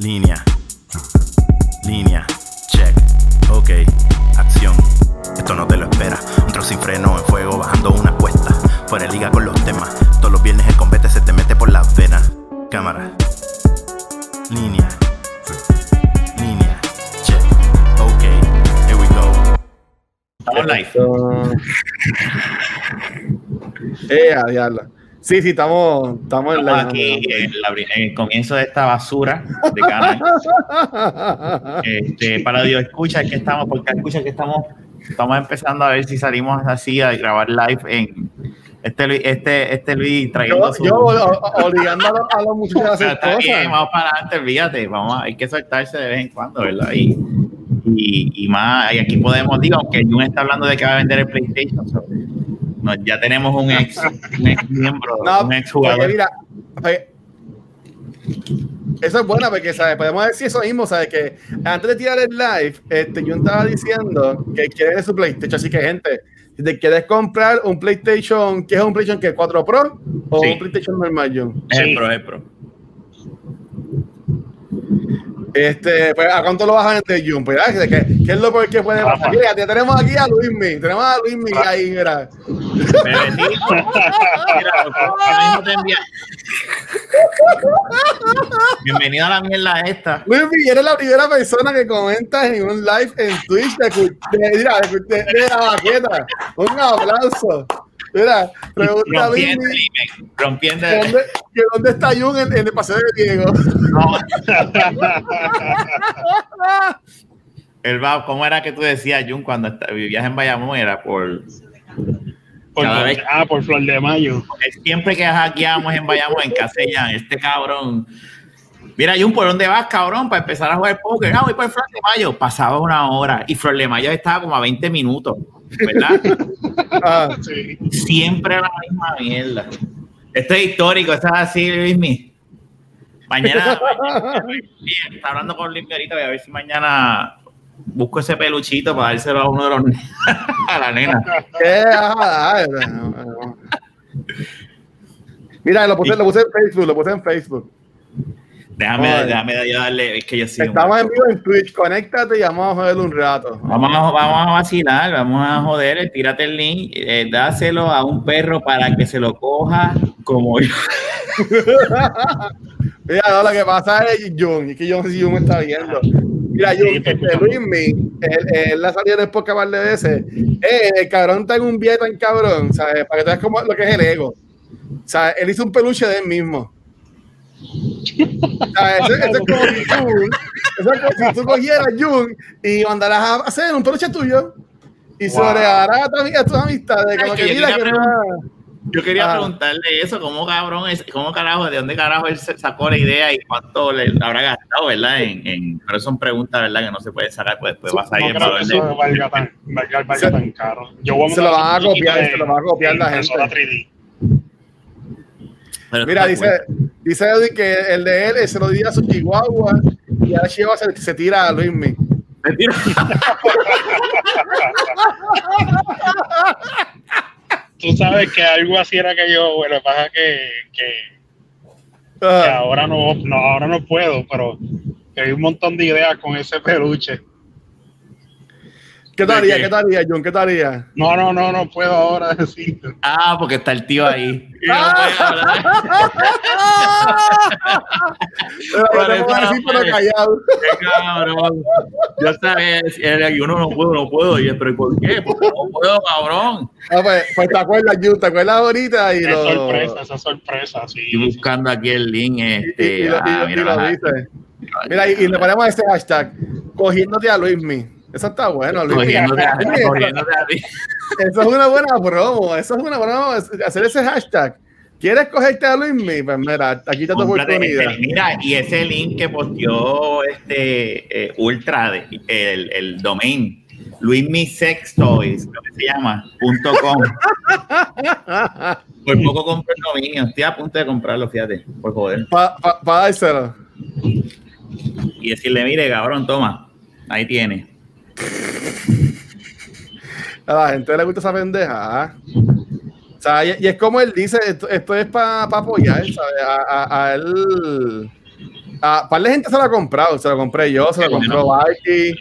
Línea. Línea. Check. Ok. Acción. Esto no te lo espera. Un trozo sin freno en fuego bajando una cuesta. Fuera de liga con los temas. Todos los viernes el combate se te mete por las venas. Cámara. Línea. Línea. Check. Ok. Here we go. Estamos live. Eh, a diablo. Sí, sí, estamos, estamos Estamos aquí en, la pri- en el comienzo de esta basura de canal. Este, para Dios, escucha que estamos, porque escucha que estamos, estamos empezando a ver si salimos así a grabar live en este Luis, este, este Luis trayendo Yo, su. yo obligando a, los- a los a hacer está bien, vamos para adelante, olvídate, vamos, hay que soltarse de vez en cuando, ¿verdad? Y, y, y más, y aquí podemos, digo, aunque Jun está hablando de que va a vender el PlayStation, so, no, ya tenemos un ex, un ex miembro, No, un ex porque jugador. mira, eso es bueno porque ¿sabes? podemos decir eso mismo, ¿sabes? Que antes de tirar el live, este, yo estaba diciendo que quiere su PlayStation, así que gente, si te quieres comprar un PlayStation, ¿qué es un PlayStation que 4 Pro o Sí. un PlayStation normal, John? Es el pro, es el pro. Este, pues, ¿a cuánto lo a vender, Jun? Pues, ah, ¿qué, qué es lo que puede pasar? Mira, tenemos aquí a Luismi, tenemos a Luismi ahí, mira. Bienvenido a la mierda esta. Luismi, eres la primera persona que comenta en un live en Twitch de, de- de la baqueta. Un aplauso. Mira, pregunta a Rompiendo, el- rompiendo. ¿que ¿dónde, que ¿dónde está Jun en, en el paseo de Diego? No. El va, ¿cómo era que tú decías, Jun, cuando vivías en Bayamón? Era por. Por, Cada vez- ah, por Flor de Mayo. Siempre que hackeamos en Bayamón, en Castellán, este cabrón. Mira, Jun, ¿por dónde vas, cabrón? Para empezar a jugar póker. Ah, voy por Flor de Mayo. Pasaba una hora y Flor de Mayo estaba como a 20 minutos, ¿verdad? Ah, Sí. Siempre la misma mierda. Esto es histórico, esto es así, Luismi. Mañana, mañana está hablando con Luismi ahorita, voy a ver si mañana busco ese peluchito para dárselo a uno de los a la nena. ¿qué? Ah. Mira, lo puse, lo puse en Facebook, lo puse en Facebook. Déjame, Ay. déjame darle, es que yo sí. Estamos en vivo en Twitch, conéctate y vamos a joder un rato. Vamos a, vamos a vacilar, vamos a joder, tírate el link, eh, dáselo a un perro para que se lo coja como yo. Mira, no, lo que pasa es Jun, y que sé si está viendo. Mira, Sí, te este. Luismi, él, él la salió después que par de veces. Eh, el cabrón está en un viaje tan cabrón, ¿sabes? Para que tú veas cómo lo que es el ego. O sea, él hizo un peluche de él mismo. Sea, eso, eso es como si tú, eso es como si tú cogieras Jun y mandaras a hacer un peluche tuyo y Wow. regalarás a, tu ami- a tus amistades. Como Ay, que mira quería que Yo quería Ah. preguntarle eso, ¿cómo cabrón es, cómo carajo, de dónde carajo él sacó la idea y cuánto le habrá gastado, ¿verdad? En, en, pero son preguntas, ¿verdad? Que no se puede sacar, pues después vas a ir eso valga tan, valga, valga Se- tan caro. Yo voy se lo van a copiar, se lo van a copiar la gente. 3D. Pero Mira, dice, dice Edwin que el de él se lo diría a su chihuahua y ahora Chihuahua se, se tira a Luismi. cool. Mentira. Tú sabes que algo así era que yo, bueno, pasa que, que Ah, ahora no, no, ahora no puedo, pero que hay un montón de ideas con ese peluche. ¿Qué te haría? ¿de qué? ¿Qué te haría, John? ¿Qué te haría? No, no, no, no puedo ahora decirlo. Ah, porque está el tío ahí. Y no Ah. Pero yo no decir, callado. Qué cabrón. Yo sabía, que uno no puedo, no puedo. Y yo, pero ¿y ¿por qué? Porque no puedo, cabrón. Ah, pues, pues te acuerdas, Jun, te acuerdas ahorita y Es lo. sorpresa, esa sorpresa, sí. Estoy buscando aquí el link. Y, y- Este, y y- ah, y mira, lo dice. Mira, y, y le ponemos ese hashtag, cogiéndote a Luismi. Eso está bueno, Luismi. Cogiéndote a, Oye, cogiéndote a ti. Eso es una buena promo, eso es una buena hacer ese hashtag. ¿Quieres cogerte a Luismi? Pues mira, aquí está tu oportunidad. ese- mira, y ese link que posteó este eh, Ultra, de- el, el domain, luismisextoys, lo que se llama, punto com. Por poco compré el dominio, estoy a punto de comprarlo, fíjate, por joder. Para pa, pa dárselo. Y decirle, mire, cabrón, toma, ahí tiene. A la gente le gusta esa pendeja. ¿ah? O sea, y, y es como él dice, esto, esto es para apoyar, ¿sabes? A, a- a él. Ah, par de gente se lo ha comprado, se lo compré yo, se lo compró Barky.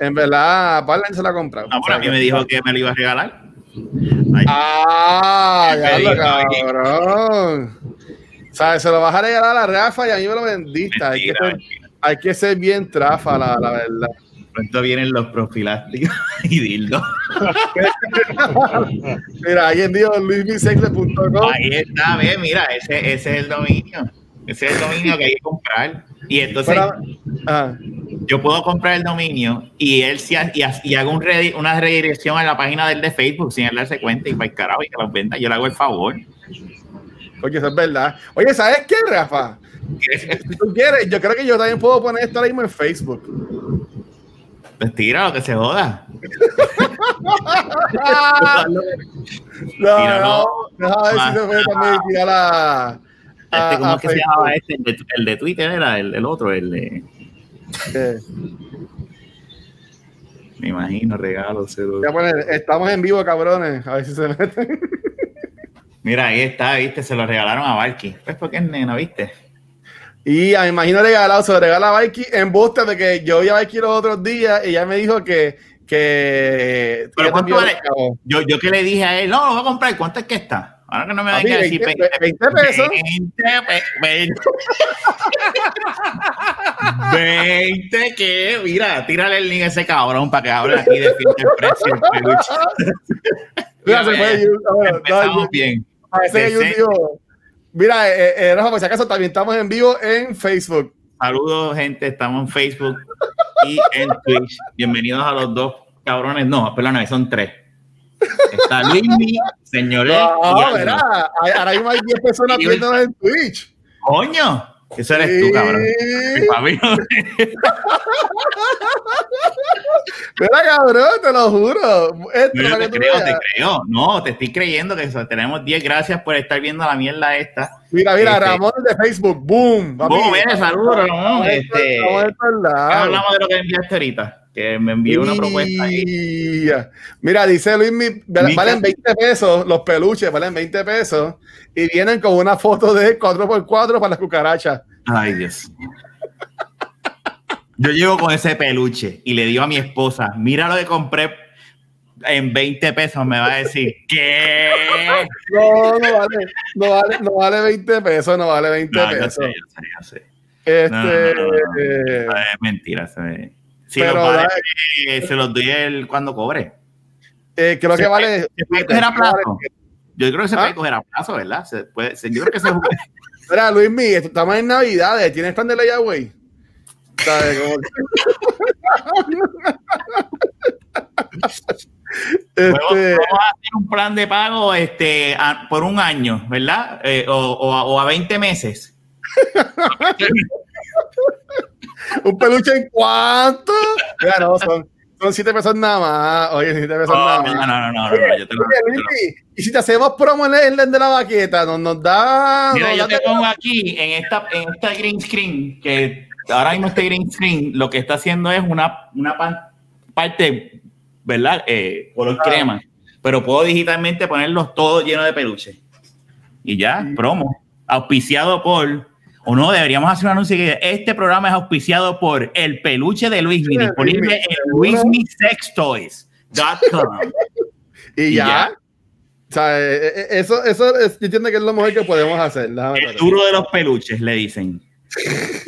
En verdad, par de gente se lo ha comprado. Ah, bueno, a mí me dijo que me lo iba a regalar. Ah, ya lo cabrón. O sea, se lo vas a regalar a la Rafa y a mí me lo vendiste. Hay que, ser, hay que ser bien trafa, la, la verdad. Pronto vienen los profilácticos y dildo. Mira, ahí en Dios, luismisegle.com. Ahí está, ve, mira, ese, ese es el dominio. Ese es el dominio que hay que comprar. Y entonces yo puedo comprar el dominio y él sí ha- y, ha- y hago un redi- una redirección a la página del de Facebook sin él darse cuenta y para el carajo y que los venda. Yo le hago el favor. Oye, eso es verdad. Oye, ¿sabes qué, Rafa? Si tú quieres, yo creo que yo también puedo poner esto ahora mismo en Facebook. Pues tira lo que se joda. No, no, no. deja ver si se puede también tirar a, a- Este, ¿Cómo a es que se llamaba este? El de, el de Twitter era el, el otro, el de. Eh, Me imagino, regalo. se lo- voy a poner, estamos en vivo, cabrones. A ver si se meten. Mira, ahí está, viste, se lo regalaron a Barky. Pues porque es nena, viste. Y a me imagino regalado, se lo regala a Mikey en buste de que yo vi a Mikey los otros días y ella me dijo que. que Pero ¿cuánto vale? el. Yo, yo que le dije a él, no, lo voy a comprar. ¿Cuánto es que está? Ahora que no me venga a decir 20, 20 pesos. 20, pe- 20, 20 que, mira, tírale el link a ese cabrón para que hable aquí de fin del precio del peluche. Mira, se fue, a Empezamos no, bien. Parece que yo digo, Mira, eh, eh, Rafa, por si acaso también estamos en vivo en Facebook. Saludos, gente. Estamos en Facebook y en Twitch. Bienvenidos a los dos cabrones. No, perdóname, son tres. Está Luismi, señor. No, y Aldo. verá, hay- ahora mismo hay 10 personas viéndonos en Twitch. Coño, eso eres tú, cabrón. Sí. Papi, Mira, cabrón, te lo juro. Esto yo te creo, te creo. No, te estoy creyendo que eso. Tenemos 10 gracias por estar viendo la mierda esta. Mira, mira, Este- Ramón de Facebook, boom. Boom, mire, saludos, Ramón. Este, hablamos de lo que enviaste ahorita, que me envió una propuesta ahí. Mira, dice Luis, mi- valen 20 pesos, los peluches valen 20 pesos y vienen con una foto de 4x4 para las cucarachas. Ay, Dios. Yo llego con ese peluche y le digo a mi esposa, mira lo que compré en 20 pesos, me va a decir, ¿qué? No, no vale, no vale, no vale 20 pesos, no vale 20 No, yo pesos. sé, yo sé, yo sé. Este, No, no, eh, mentira. Se, si Pero los vale, eh, se los doy él cuando cobre. eh, creo Se que puede- vale. se puede coger a plazo. Yo creo que se ¿Ah? puede coger a plazo, ¿verdad? Se puede, se- yo creo que se Mira, Luis Mi, estamos en Navidades, ¿tienes plan de. Como- Podemos, este, podemos hacer un plan de pago este, a- por un año, ¿verdad? Eh, o, o a, o a 20 meses. ¿Un peluche en cuánto? Mira, no, son, son 7 pesos nada más. Oye, 7 pesos nada más. no, no, no, no, no, no, yo te lo- Oye, te lo- Luis, y si te hacemos promo en el de la baqueta, nos, nos da. Mira, nos yo da- te pongo aquí en esta, en esta green screen, que ahora mismo este green screen lo que está haciendo es una, una pan- parte, ¿verdad? Eh, color Ah. crema. Pero puedo digitalmente ponerlos todos llenos de peluche. Y ya, promo. Auspiciado por. O no, deberíamos hacer un anuncio que este programa es auspiciado por el peluche de Luismi, Sí, disponible en luismisextoys.com. Y, y ya. ya. O sea, eh, eh, eso, eso es, yo entiendo que es lo mejor que podemos hacer. Déjame El duro de los peluches, le dicen.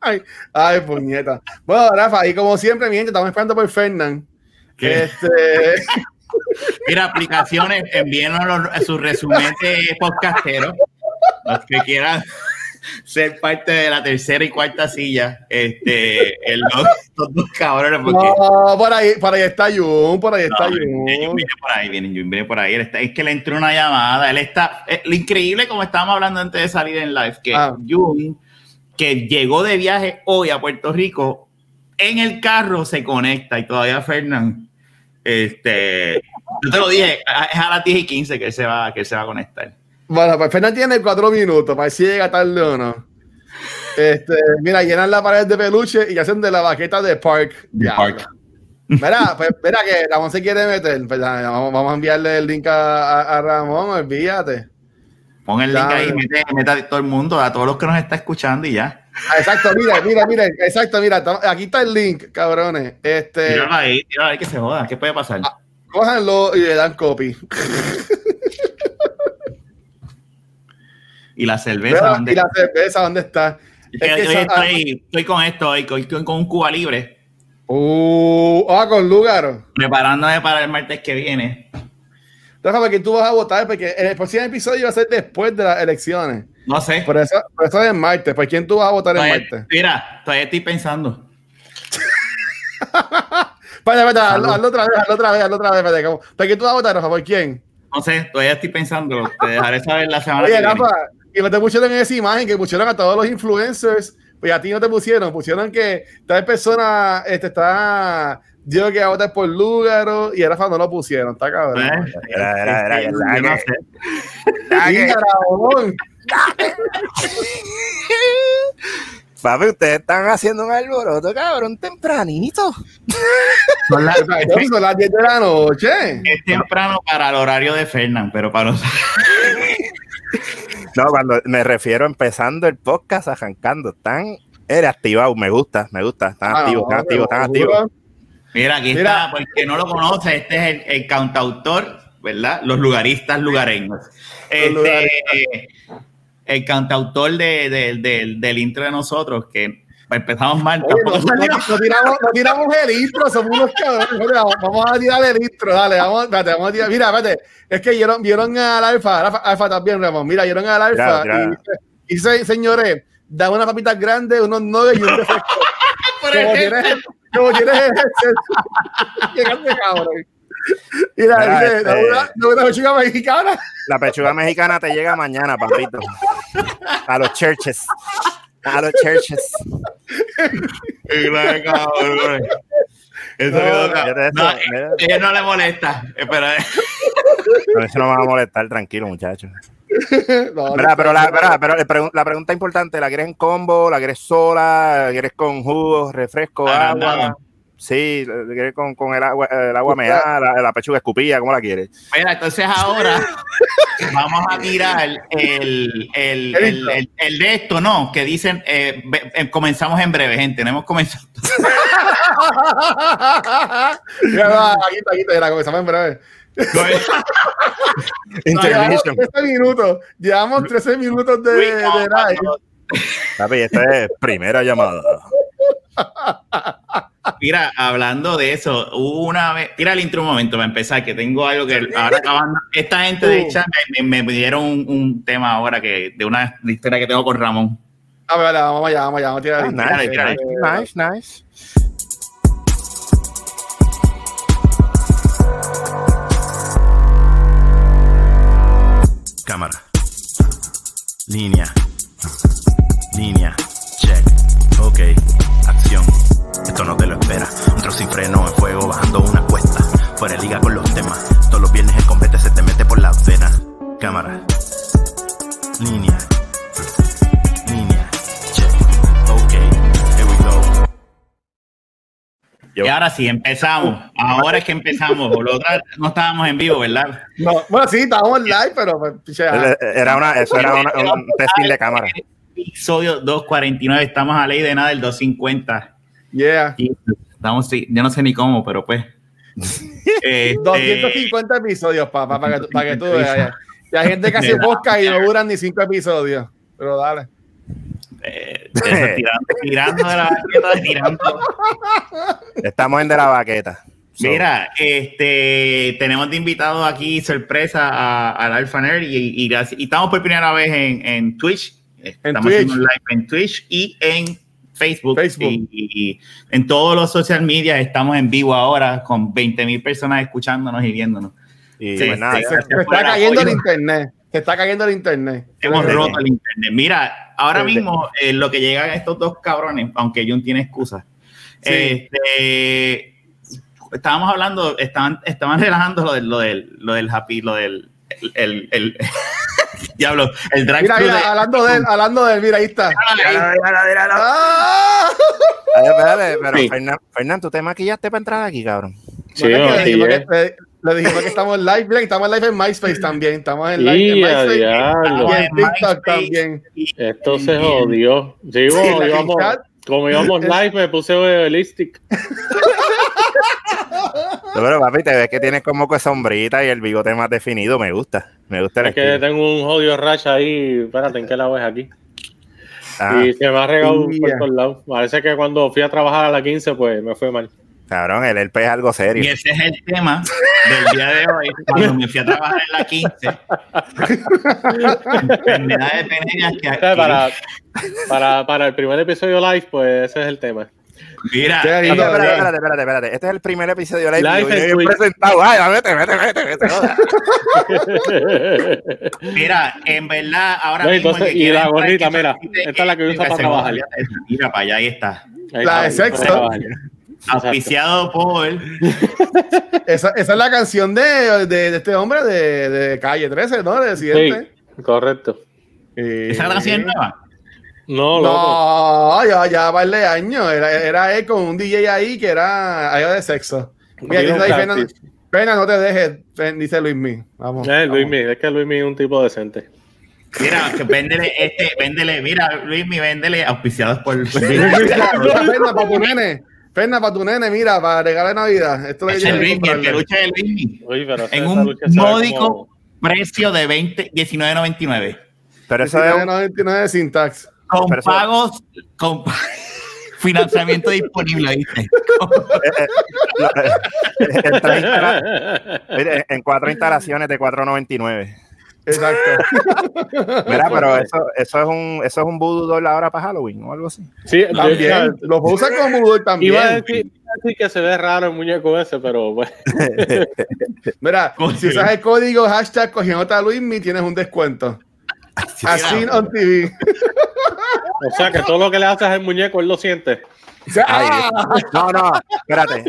Ay, ay, puñeta. Bueno, Rafa, y como siempre, mi gente, estamos esperando por Fernán. Este, Mira, aplicaciones, envíenos sus resúmenes de podcasteros. Los que quieran ser parte de la tercera y cuarta silla. Este, el, los, estos dos cabrones, porque. no, por ahí, por ahí está Jun, por ahí está No, Jun. viene, viene por ahí, viene, viene por ahí. Él está- es que le entró una llamada. Él está. eh, lo increíble, como estábamos hablando antes de salir en live, que Ah. Jun, que llegó de viaje hoy a Puerto Rico, en el carro se conecta y todavía Fernán. Este, yo te lo dije, es a las 10 y 15 que él se va, que él se va a conectar. Bueno, pues Fernán tiene cuatro minutos para ver si llega tarde o no. Este, mira, llenan la pared de peluche y hacen de la baqueta de Park. De Ya. Park. Mira, pues, mira que Ramón se quiere meter. Pues, vamos, vamos a enviarle el link a, a- a Ramón, olvídate. Pon el link ahí, mete, mete a todo el mundo, a todos los que nos está escuchando y ya. Ah, Exacto, mira, mira, mira, exacto, mira, aquí está el link, cabrones. Este, Tíralo ahí, tíralo ahí que se joda. ¿Qué puede pasar? Ah. cójanlo y le dan copy. Y la cerveza, ¿dónde? y la cerveza, ¿dónde está? Es que es que hoy esa- estoy, estoy con esto, estoy con un Cuba libre, Uh, ah, con Lugaro. preparándome para el martes que viene. ¿para quién tú vas a votar? Porque el próximo episodio va a ser después de las elecciones. No sé. Por eso, por eso es en martes. ¿Por quién tú vas a votar en Todavía- martes? mira, todavía estoy pensando. Espera, espera, hazlo, hazlo otra vez, hazlo otra vez, hazlo otra vez. ¿cómo? ¿Para quién tú vas a votar, Rafa? ¿Por quién? No sé, todavía estoy pensando. Te dejaré saber la semana Oye, que viene. Rafa, y no te pusieron en esa imagen que pusieron a todos los influencers, pues a ti no te pusieron, pusieron que tal persona este, está, digo que votar por Lúgaro y a Rafa no lo pusieron, está cabrón. ¿Eh? Era, era, era, Yo. Papi, ustedes están haciendo un alboroto, cabrón, tempranito. Son las- Son las 10 de la noche. Es temprano para el horario de Fernán, pero para los... No, cuando me refiero a empezando el podcast, arrancando, están eres activado, me gusta, me gusta, están Ah, activos, están activos, están activos. Mira, aquí Mira. está, porque no lo conoce, este es el, el cantautor, ¿verdad? Los lugaristas lugareños. Este, lugaristas. el cantautor de, de- del- del intro de nosotros, que empezamos mal. Oye, no, tiramos, no tiramos el intro, somos unos cabrones. Vamos, a tirar el intro, dale, vamos, espérate, vamos a tirar. Mira, espérate, es que vieron, vieron al Alfa, Alfa, Alfa también, Ramón. Mira, vieron al Alfa y dice, señores, da unas papitas grandes, unos nuggets y un. Por como tienes, como tienes Llegaste, cabrón. Mira, Mira, dice, este- una pechuga mexicana. La pechuga mexicana te llega mañana, papito. A los churches. A los churches. Claro, cabrón. Eso No, quedó no, eso, no, ella no le molesta, eh, pero No, eso no me va a molestar, tranquilo, muchachos. No, Mira, no, pero la, no, mira, pero la pregun- la pregunta importante, ¿la quieres en combo? ¿La quieres sola? ¿La quieres con jugo, refresco, Agrandado. agua? Sí, ¿la con, con el agua, el agua meada, la, la pechuga escupida? ¿Cómo la quieres? Mira, entonces ahora vamos a tirar el, el, el, el- el de esto, ¿no? Que dicen, eh, eh, comenzamos en breve, gente. Tenemos comenzado. Mira, va, aquí está, aquí está, mira, comenzamos en breve. Llevamos Intermission. 13 minutos. Llevamos 13 minutos de, de live. Papi, esta es primera llamada. Mira, hablando de eso, una vez, tira el intro un momento para empezar, que tengo algo que ahora acabando. Esta gente de Uh. chat me, me pidieron un, un tema ahora que de una historia que tengo con Ramón. A ver, vale, vamos allá, vamos allá, vamos a tirar Ah, el nice, tírale, Eh, nice, nice. Cámara. Línea. Línea. Check. Ok. Esto no te lo espera. Un trozo sin freno en fuego bajando una cuesta. Fuera de liga con los temas. Todos los viernes el combate se te mete por las venas. Cámara. Línea. Línea. Check. Ok. Here we go. Yo- Y ahora sí, empezamos. Ahora es que empezamos. Lo otra no estábamos en vivo, ¿verdad? No, bueno, sí, estábamos live, pero pues, Era una, eso era una- un testing de cámara. Episodio 249, estamos a ley de nada del 250. Yeah. Y estamos, sí, yo no sé ni cómo, pero pues. Este, 250 episodios, papá, para que, tú- para que tú veas. ya. Y hay gente que hace podcast y no duran ni 5 episodios. Pero dale. eh, eso, tirando, tirando de la baqueta, tirando. Estamos en de la baqueta. So, Mira, este, tenemos de invitado aquí sorpresa a- al Alpha Nerd y, y gracias- y estamos por primera vez en, en Twitch. Estamos Twitch. haciendo un live en Twitch y en Facebook. Facebook. Y, y en todos los social media estamos en vivo ahora con 20 mil personas escuchándonos y viéndonos. y Sí, pues nada, sí, ya- Se, está cayendo el internet. Se está cayendo el internet. Hemos roto el internet. Mira, ahora mismo eh, lo que llegan estos dos cabrones, aunque Jun tiene excusa. Sí. Este, estábamos hablando, estaban, estaban relajando lo del, lo del, lo del happy, lo del el, el, el- diablo, el drive Mira, mira, hablando de él, hablando de él, mira, ahí está. Míralo, míralo, míralo. ¡Ah! Ay, pero Sí. Fernán, Fernán, ¿tú te maquillaste para entrar aquí, cabrón? Sí, no, sí, dijimos eh. que- le- dijimos que estamos live, Black, estamos live en MySpace también. Estamos en live en MySpace diablo. y en TikTok también. Esto se jodió. Sí, íbamos, como íbamos live, me puse realistic. No, Pero papi, te ves que tienes como que sombrita y el bigote más definido. Me gusta. Me gusta el Es que tengo un jodido rash ahí. Espérate, ¿en qué lado es aquí? Ah, Y se me ha regado Ya. por todos lados. Parece que cuando fui a trabajar a la 15, pues me fue mal. cabrón, el LP es algo Y serio. ese es el tema del día de hoy, cuando me fui a trabajar en la 15. Enfermedades venéreas que aquí. para, para, para el primer episodio live, pues ese es el tema. Mira, eh, Espérate, espérate, espérate, espérate. Este es el primer episodio live. Live yo presentado. Ay, vete, vete, vete, vete. mira, en verdad, ahora No, mismo. entonces, que y la gorrita, mira, esta es la que usa para trabajar. Mira, para allá, ahí está. Ahí La de trabajar. Auspiciado por. Esa, esa es la canción de, de, de este hombre de, de Calle 13, ¿no? De Residente. Sí, correcto. Y- ¿Esa canción es nueva? No, loco. No, ya, ya vale años. Era, era él con un DJ ahí que era algo de sexo. Mira, dice ahí, Pena. Pena, no te dejes, Fen- dice Luismi. Vamos. Eh, vamos. Luismi, es que Luismi es un tipo decente. Mira, que véndele, este, véndele, mira, Luismi, véndele, auspiciados por. Mira, Ferna, para tu nene. Ferna, para tu nene, mira, para regalar Navidad. Esto Es el Luismi, el peluche del Luismi. Uy, pero En un lucha módico como- precio de 20, 19.99. Pero eso es un- 99 de syntax. Con Pero eso- pagos, con financiamiento disponible, ¿viste? en, tres instala- mire, en cuatro instalaciones de 4.99. Exacto. Mira, pero eso, eso es un eso es un voodoo doll ahora para Halloween o algo así. Sí, También. Lo puedo usar como Moodle también. Iba a decir, que se ve raro el muñeco ese, pero pues, Mira, si usas el código hashtag cogiendo a Luismi, tienes un descuento. Así on TV. o sea que todo lo que le haces al muñeco, él lo siente. No, no, espérate.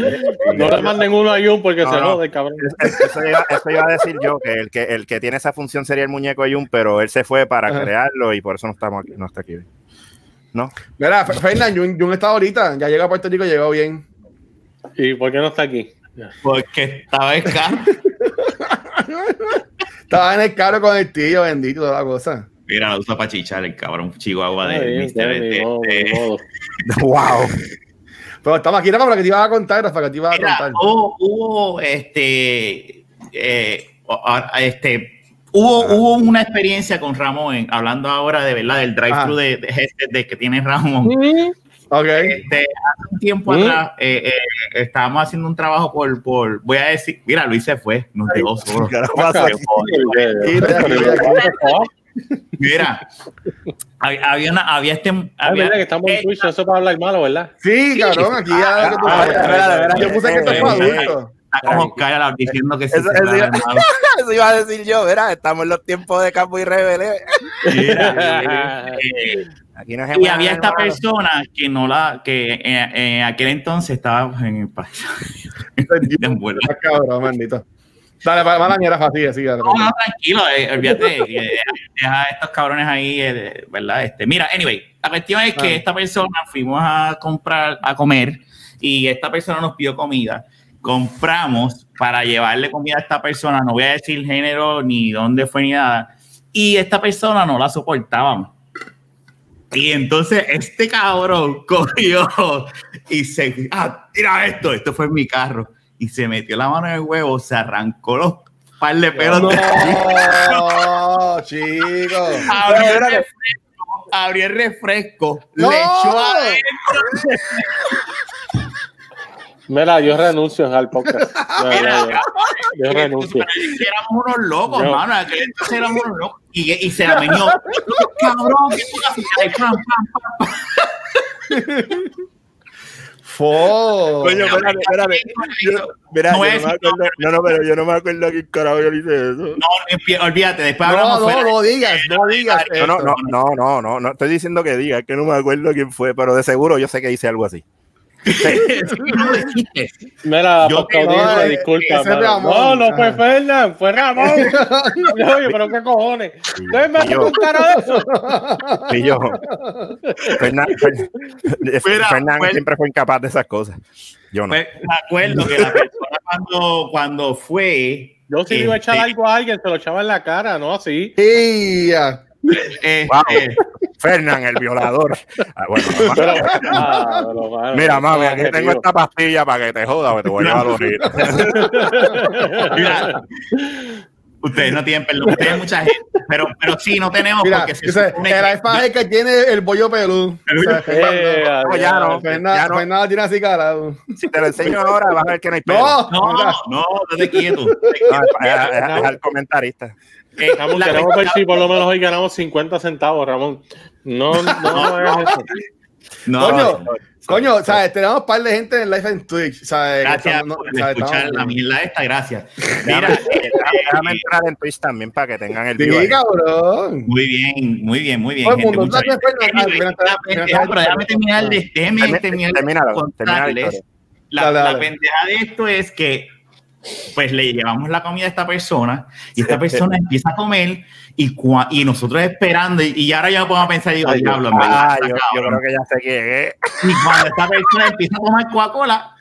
No le manden uno a Jun porque No, se no. jode, cabrón. Es- Eso iba, eso iba a decir yo, que el que el que tiene esa función sería el muñeco de Jun, pero él se fue para Ajá. crearlo y por eso no estamos aquí, no está aquí. ¿No? Mira, Fer- Fernan, Jun, Jun está ahorita. Ya llega a Puerto Rico, llegó bien. ¿Y por qué no está aquí? Porque estaba carro. Estaba en el carro con el tío, bendito, toda la cosa. Mira, la usa para chichar el cabrón chihuahua de bien, Mister. ya, ni de- modo, de- ni modo. Wow. Pero estamos aquí, Rafa, para que te iba a contar, Rafa, que te iba a Mira, contar. hubo, hubo, este, eh, este, hubo, hubo una experiencia con Ramón, hablando ahora de verdad del drive-thru de, este- de que tiene Ramón. Este, hace un tiempo Mm. atrás eh, eh, estábamos haciendo un trabajo por, por, voy a decir, mira, Luis se fue, nos dejó solo. ¿Qué pasa? Mira, hab- había una, había este, Ah, había, mira que estamos en eh, Twitch, eso para hablar malo, ¿verdad? Sí, cabrón, aquí ya Ah, espérate, Yo puse que esto es para espérate. adultos. Está como Oscar diciendo que sí, Eso- se eso iba-. Eso iba a decir yo, verá, estamos en los tiempos de Campo y Rebelde. Eh, Aquí y había esta persona que no la, que en, en aquel entonces estaba en el país. Ah, cabrón, bendito. Dale, para mala mierda, fácil, así. No, no, tranquilo, eh, olvídate, eh, deja a estos cabrones ahí, eh, ¿verdad? Este, mira, anyway, la cuestión es que Ah. esta persona fuimos a comprar, a comer, y esta persona nos pidió comida. Compramos para llevarle comida a esta persona, no voy a decir género, ni dónde fue, ni nada, y esta persona no la soportábamos. Y entonces este cabrón cogió y se, ah, tira esto, esto fue en mi carro, y se metió la mano en el huevo, se arrancó los par de pelos de No, chicos. abrió el refresco, abrió el refresco, No. le echó adentro. Mira, yo renuncio al podcast. No, no, no. Yo renuncio. Que éramos unos locos, Yo- mano. en aquel entonces éramos unos locos. Y, y se la venió, cabrón, ¿qué tú. Fo. Coño, espérate, espérate. Yo- mira, No yo no, me acuerdo, no, no, pero yo no me acuerdo a quién carajo yo le hice eso. No, olvídate, después No, hablamos no, fuera. no digas, no digas. No, no, no, no, no, no, no estoy diciendo que diga, es que no me acuerdo quién fue, pero de seguro yo sé que hice algo así. No. Mira, Yo- podcast no, eh, disculpa. No, no fue Ajá. Fernán, fue Ramón. Oye, pero qué cojones. Ustedes me un cara de eso. y yo. Fernán, Fernán pues- siempre fue incapaz de esas cosas. Yo no. Me acuerdo que la persona cuando, cuando fue. Yo si le iba a echar este, algo a alguien, se lo echaba en la cara, no así. Y ya. este, Wow. Fernán, el violador. Ah, bueno, mamá. Pero, ah, pero, mano, Mira, no, mami, aquí tengo esta pastilla para que te joda, que te voy a llevar ahorita. Mira, ustedes no tienen perdón, ustedes hay mucha gente, pero, pero sí, no tenemos Mira, porque se supone el que- iPad es el que tiene el bollo pelú. El O sea, bollo- Fernando- No, ya no. Ya no. Fernando tiene así cara. Si te lo enseño ahora, vas a ver que no hay pelo. No, No, no, no, estate quieto. No, es, es- es al comentarista. Eh, Ramón, la- queremos ver si por lo menos hoy ganamos 50 centavos, Ramón. No, no, no hagas eso. no, Coño, no, Coño, ¿sabes? Tenemos un par de gente en live en Twitch. ¿sabes? Gracias no- por ¿sabes? escuchar Estamos- la mierda esta, gracias. Mira, eh, déjame entrar en Twitch también para que tengan el Sí, video. ahí. cabrón. muy bien, muy bien, muy bien. Gente, muchas Ah, déjame terminar Termina- terminar la pendeja de esto es que pues le llevamos la comida a esta persona y esta persona empieza a comer y, cua- y nosotros esperando y, y ahora yo me pongo pensar y digo, Ay, diablo, en verdad, Ah, yo, yo cabrón". creo que ya sé quién es. Y cuando esta persona empieza a tomar Coca-Cola,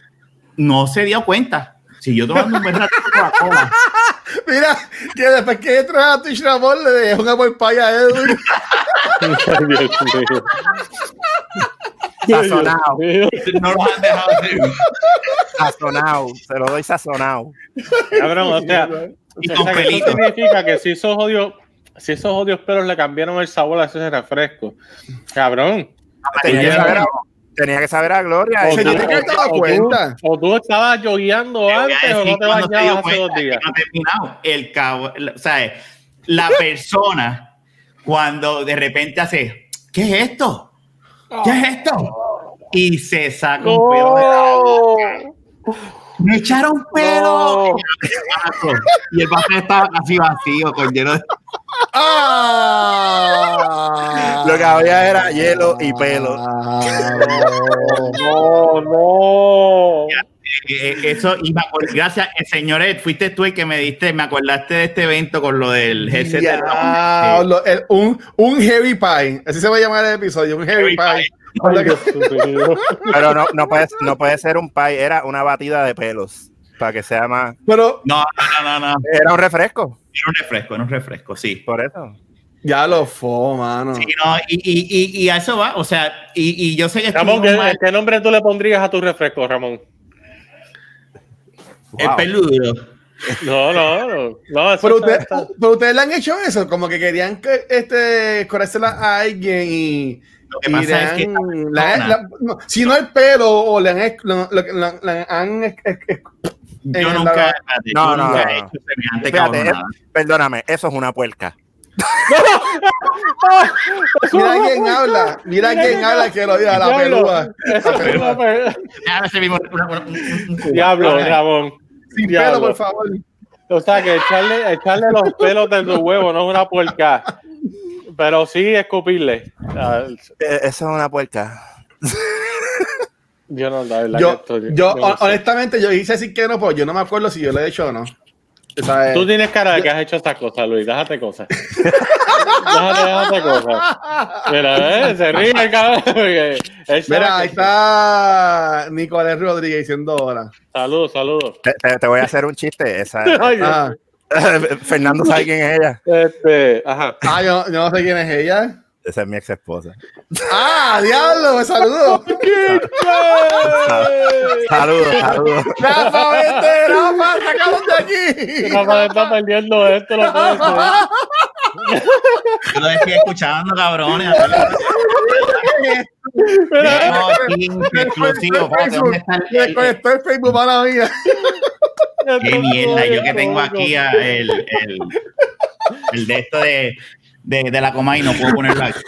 no se dio cuenta. Si yo tomando un buen rato Coca-Cola, Mira, que después que entra a Twitch Ramón le dejó una polpaya a Edwin. Sazonado, no los han dejado sazonado. Se lo doy sazonado. Cabrón, o sea, Y o con sea, que eso pelito. significa que si esos odios, si esos odios pelos le cambiaron el sabor a ese refresco, cabrón. Tenía que saber a, tenía que saber a Gloria. O tú- que dado o tú- cuenta. O tú estabas yogueando antes o no te bañabas hace dos días. No terminado. El cabo, o sea, la persona cuando de repente hace, ¿qué es esto? ¿Qué es esto? Y se saca un pelo de la boca. Me echaron pelo. Y el vaso estaba casi vacío, con lleno de. ¡Ah! Lo que había era hielo y pelo. No, no. Eh, Eso, y me acuerdo- gracias, eh, señor Ed, fuiste tú el que me diste, me acordaste de este evento con lo del headset de el- un, un heavy pie. Así se va a llamar el episodio. Un heavy, Heavy pie. Mío. Pero no, no, puede, no puede ser un pie, era una batida de pelos. Para que sea más. Pero No, no, no, no, no. Era un refresco, Era un refresco, era un refresco, sí. por eso. ya lo fue, mano. Sí, no, y, y, y, y a eso va, o sea, y, y yo sé que Ramón, estuvimos ¿qué, mal, qué nombre tú le pondrías a tu refresco, Ramón? El Wow. peludo. No, no, no. no eso Pero, usted- está- pero ustedes le han hecho eso, como que querían que este corársela a alguien y. Lo que pasa es que la- la- no, si no el pelo o le han, lo- lo- le han Yo nunca, la- espérate, No, yo no, nunca no, he hecho semejante Espérate. Perdóname, eso es una puerca. Mira quién habla, mira quién habla que lo diga, la pelúa. Diablo, Ramón. Sin Diablo. pelo, por favor. O sea, que echarle, echarle los pelos de tu huevo no es una puerca. Pero sí escupirle. Ah, Eh, Eso es una puerca. Yo no, la verdad Yo, que estoy- yo no hon- sé. honestamente, yo hice así que no, pues yo no me acuerdo si yo lo he hecho o no. Eh, Tú tienes cara de que has hecho estas cosas, Luis. Déjate cosas. déjate, déjate cosas. Mira, ¿eh? se ríe el cabrón. Mira, ahí está Nicolás Rodríguez diciendo hola. Saludos, saludos. Te, te- te voy a hacer un chiste. Esa. Ah, Fernando sabe quién es ella. Este, ajá. ah, yo, yo no sé quién es ella. Esa es mi ex esposa. Ah, diablo, me saludo. Saludos, saludos. Rafa, vete, Rafa, sacamos de aquí. Rafa está perdiendo esto, lo. Yo lo estoy escuchando, cabrones. Exclusivo. espérate, ¿dónde está el- Me el- el- desconectó el Facebook para. Qué mierda, yo que tengo aquí a el, el, el de esto de, de, de la coma y no puedo ponerlo aquí.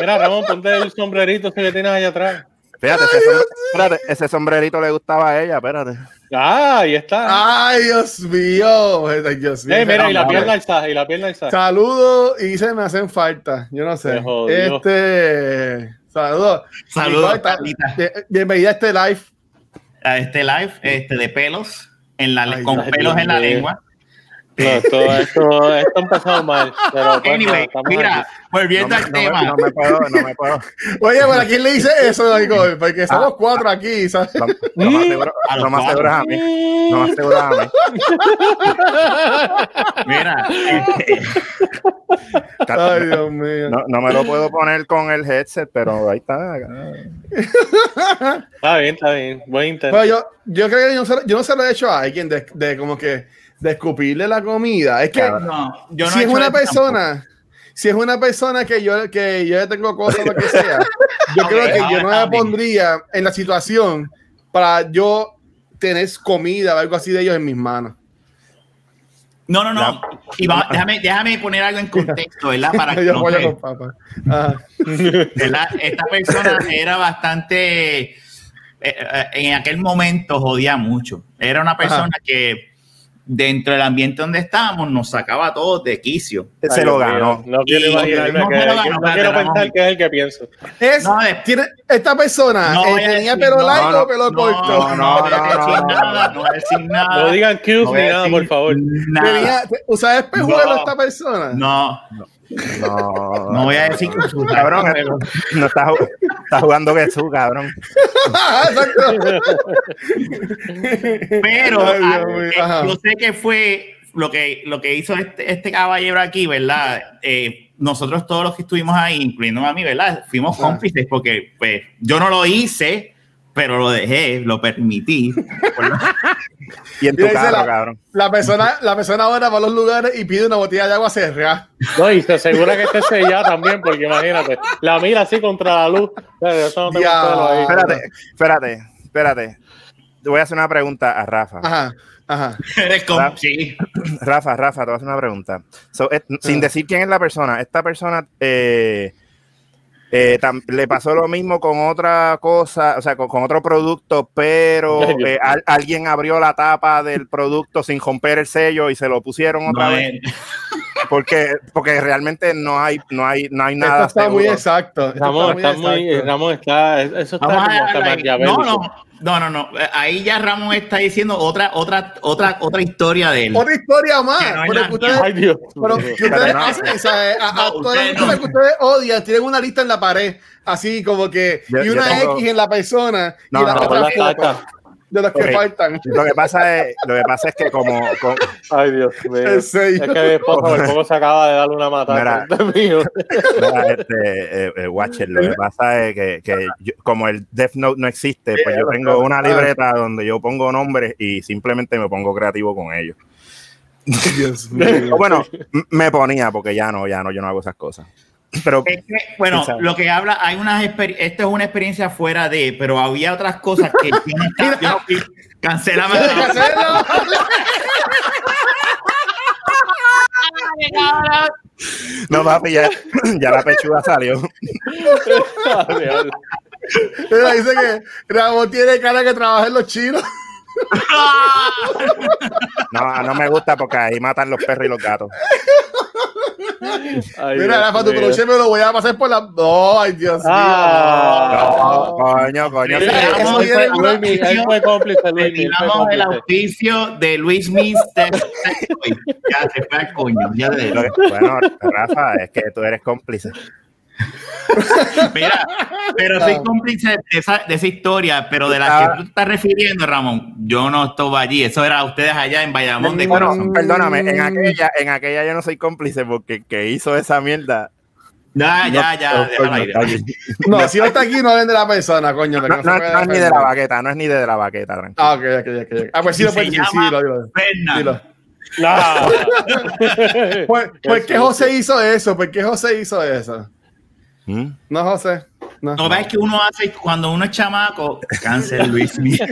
Mira, Ramón, ponte el sombrerito ese que tienes allá atrás. Fíjate, ese, espérate, ese sombrerito le gustaba a ella, espérate. Ah, ahí está. Ay, Dios mío. Ay, Dios mío. Eh, mira, y la pierna alzada, y la pierna alzada. Saludos y se me hacen falta. Yo no sé. Este. Saludos. Saludos, Bienvenida a este live. A este live este, de pelos, en la, Ay, con pelos en la lengua. No, esto, esto, esto ha empezado mal. Pero Anyway, mira, aquí. No volviendo me, al no me- tema. no me puedo, no me puedo. Oye, ¿para quién le dice eso, Nicole? Porque somos cuatro aquí, ¿sabes? Lo, lo más seguro, lo más seguro es a mí. Lo más seguro es a mí. Mira, Ay, Dios mío. No, no me lo puedo poner con el headset, pero ahí está. Está bien, está bien. Buen intento. Pero yo, yo creo que yo no, se, yo no se lo he hecho a alguien de, de como que de escupirle la comida. Es que no, yo no si he es una persona, si es una persona que yo, que yo le tengo cosas lo que sea, yo creo que yo no me pondría en la situación para yo tener comida o algo así de ellos en mis manos. No, no, no. Y va- déjame, déjame poner algo en contexto, ¿verdad? Para que Yo no. Esta persona era bastante, eh, eh, en aquel momento jodía mucho. Era una persona que dentro del ambiente donde estábamos nos sacaba todos de quicio. Se lo ganó. No quiero imaginarme no que lo no ganó, quiero pensar que es el que pienso. Es, No, de- tiene, esta persona No eh, tenía decir, pelo no, largo no, o pelo No, corto. no, no, no, no, nada, no decir nada. No digan cues No ni nada, por favor. Nada. Tenía, ¿Usaba espejuelo No. esta persona? No, No, no voy a decir que su Cabrón, no está, está jugando Jesús, cabrón. Pero Ay, ah, eh, yo sé que fue lo que, lo que hizo este, este caballero aquí, ¿verdad? Eh, nosotros todos los que estuvimos ahí, incluyendo a mí, ¿verdad? Fuimos cómplices porque pues, yo no lo hice, pero lo dejé, lo permití. Y en tu carro, la- cabrón. La persona, la persona ahora va a los lugares y pide una botella de agua cerrada. No, y se asegura que esté sellada también, porque imagínate, la mira así contra la luz. Pero Eso no te Ya. pelo ahí. Espérate, espérate, espérate. Te voy a hacer una pregunta a Rafa. Ajá, ajá. Ah. sí. Rafa, Rafa, te voy a hacer una pregunta. So, es- sin decir quién es la persona, esta persona eh, eh, tam- le pasó lo mismo con otra cosa, o sea, con, con otro producto, pero eh, al- alguien abrió la tapa del producto sin romper el sello y se lo pusieron otra No, vez. Porque, porque realmente no hay, no hay, no hay nada Esto está muy seguro. exacto. esto Ramón, está está muy, exacto. Ramón está, eso está Vamos a como hasta maquiavélico. no, no, no, no, no. Eh, Ahí ya Ramón está diciendo otra, otra, otra, otra historia de él. Otra historia más. Que no pero que ustedes, Ay, Dios. pero que ustedes Pero no. hacen, o sea, a, a No, ustedes cosas no. que ustedes odian, tienen una lista en la pared, así como que, Yo- y una tengo- X en la persona No, y la no, otra la. De los que faltan. Lo que pasa es, lo que pasa es que como, como- Ay, Dios mío. Es que mi esposa por poco se acaba de darle una matada. Mira. Mío. Mira, este, eh, eh, Watcher, lo que pasa es que, que yo- como el Death Note no existe, pues yo tengo una libreta donde yo pongo nombres y simplemente me pongo creativo con ellos. Dios O bueno, me ponía porque ya no, ya no, yo no hago esas cosas. Pero Es que, bueno, lo que habla, hay unas esto es una experiencia fuera de, pero había otras cosas que no cancelame no, papi, ya, ya la pechuga salió. Dice que Ramón tiene cara que trabaja en los chinos. No, no me gusta porque ahí matan los perros y los gatos. Ay, Mira, Dios Rafa, tu mío. peluche me lo voy a pasar por la. No, ay, Dios Ah. No, coño, coño. Él fue- una- Luis, él fue cómplice, Luis, él fue Retiramos el cómplice. auspicio de Luis Mister. ya se fue al coño. Ya te bueno, Rafa, es que tú eres cómplice. Mira, pero soy cómplice de esa, de esa historia, pero de la Ah. que tú estás refiriendo, Ramón, yo no estuve allí. Eso era ustedes allá en Bayamón de Bueno, corazón. perdóname, en aquella, en aquella yo no soy cómplice porque el que hizo esa mierda. Ya, ya, ya, no, bien. No, si no está aquí, no hablen de la persona, coño. No, no- no es ni de la baqueta, no es ni de la baqueta, tranquilo. Ah, ok, ok, ok. ok. Ah, pues sí, lo puedes decir, sí, llama dilo, dilo. Fernan. dilo. Nah. ¿Por, por qué José hizo eso? ¿Por qué José hizo eso? ¿Mm? No, José. No. No ves que uno hace cuando uno es chamaco, cáncer Luis. Mira,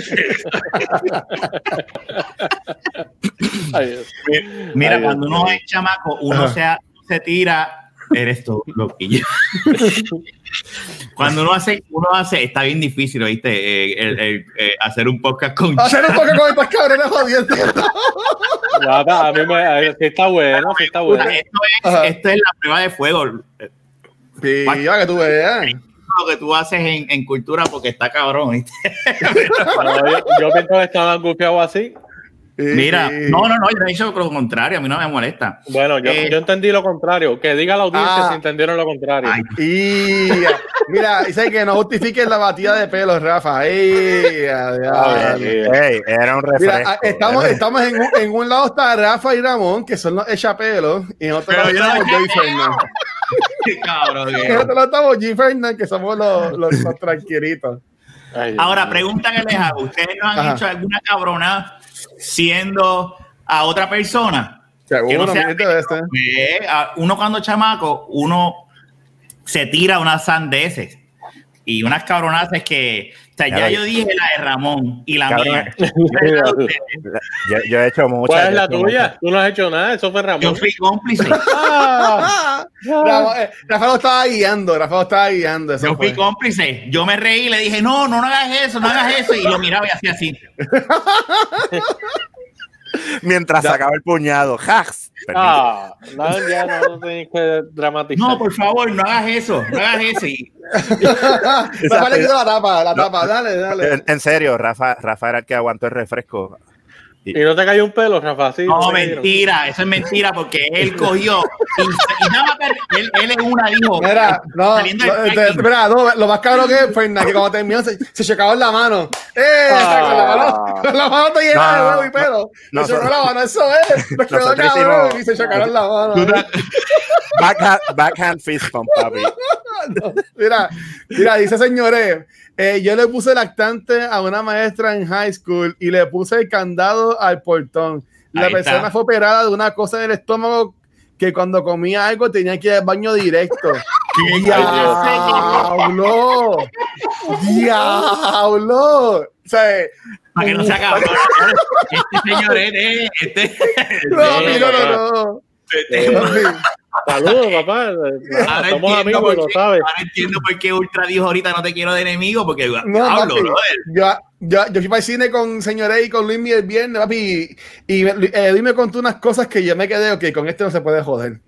Ay, cuando uno es chamaco, uno se, se tira, eres tú, loquillo. cuando uno hace, uno hace, está bien difícil, ¿oíste? Eh, el- el, eh, hacer un podcast con Hacer un poco con estos cabrones jodiendo. Nada, a mí me, sí está bueno, está bueno. esto es, Ajá. esto es la prueba de fuego. Sí, ya que tú veas. Lo que tú haces en, en cultura porque está cabrón, ¿viste? Yo, yo pienso que estaba angustiado así. Mira, Y- no, no, no, yo he dicho lo contrario, a mí no me molesta. Bueno, yo, Eh, yo entendí lo contrario. Que diga la audiencia Ah. si entendieron lo contrario. Ay, Y mira, dice que no justifiquen la batida de pelos, Rafa. Ey, era un refresco. Mira, ah, estamos, estamos en, un, en un lado está Rafa y Ramón, que son los echapelos, y en otro Pero lado yo no estamos. Fernández. qué cabrón. En que- otro lado estamos G. Fernández, que somos los, los, los tranquilitos. Ahora, pregunta que les hago. ¿Ustedes no han Ajá. hecho alguna cabrona siendo a otra persona? Seguro, Que no sea- a- uno cuando chamaco, uno se tira unas sandeces y unas cabronazas que, o sea, ya yo dije la de Ramón y la Cabrón. mía. Yo, yo he hecho muchas. ¿Cuál es la hecho tuya? Tú no has hecho nada. Eso fue Ramón. Yo fui cómplice. Ah, Ramón, eh, Rafa lo estaba guiando, Rafa lo estaba guiando. Eso Yo fui cómplice. Yo me reí y le dije, no, no, no hagas eso, no hagas eso. Y lo miraba y hacía así. Mientras sacaba el puñado. ¡Jax! ah, no, ya no, no tenéis que dramatizar. No, por favor, no hagas eso, no hagas eso. Rafa le quitó la tapa, la tapa, dale, dale. En, en serio, Rafa, Rafa era el que aguantó el refresco. Y no te cayó un pelo, Rafa. Sí, No, cayeron. mentira, eso es mentira porque él cogió y, y nada más él, él en una dijo, Mira, no, saliendo lo, del te- parking, mira, no, lo más cabrón que es, Fernández, que cuando terminó se, se chocaba en la mano. ¡Eh! Ah. con, la mano con la mano te llena de No, huevo y pelo. no, se chocó no, la mano, eso es. Nos quedó cabrón y se chocaron la mano. Backhand, backhand fist pump, papi. No, mira, mira, dice señores, eh, yo le puse lactante a una maestra en high school y le puse el candado al portón. La Ahí persona está. fue operada de una cosa en el estómago que cuando comía algo tenía que ir al baño directo. ¡Diablo! ¡Diablo! O sea, eh, para que no se acabe. Este señor es, eh, este, no, este- no, no, no. Saludos, papá. Ahora Somos entiendo amigos por lo qué- sabes. Ahora entiendo por qué Ultra dijo ahorita no te quiero de enemigo, porque No, hablo, papi, brother. yo, yo, yo fui para el cine con señores y con Luis el viernes, papi, y, y eh, Luis me contó unas cosas que yo me quedé, ok, con este no se puede joder.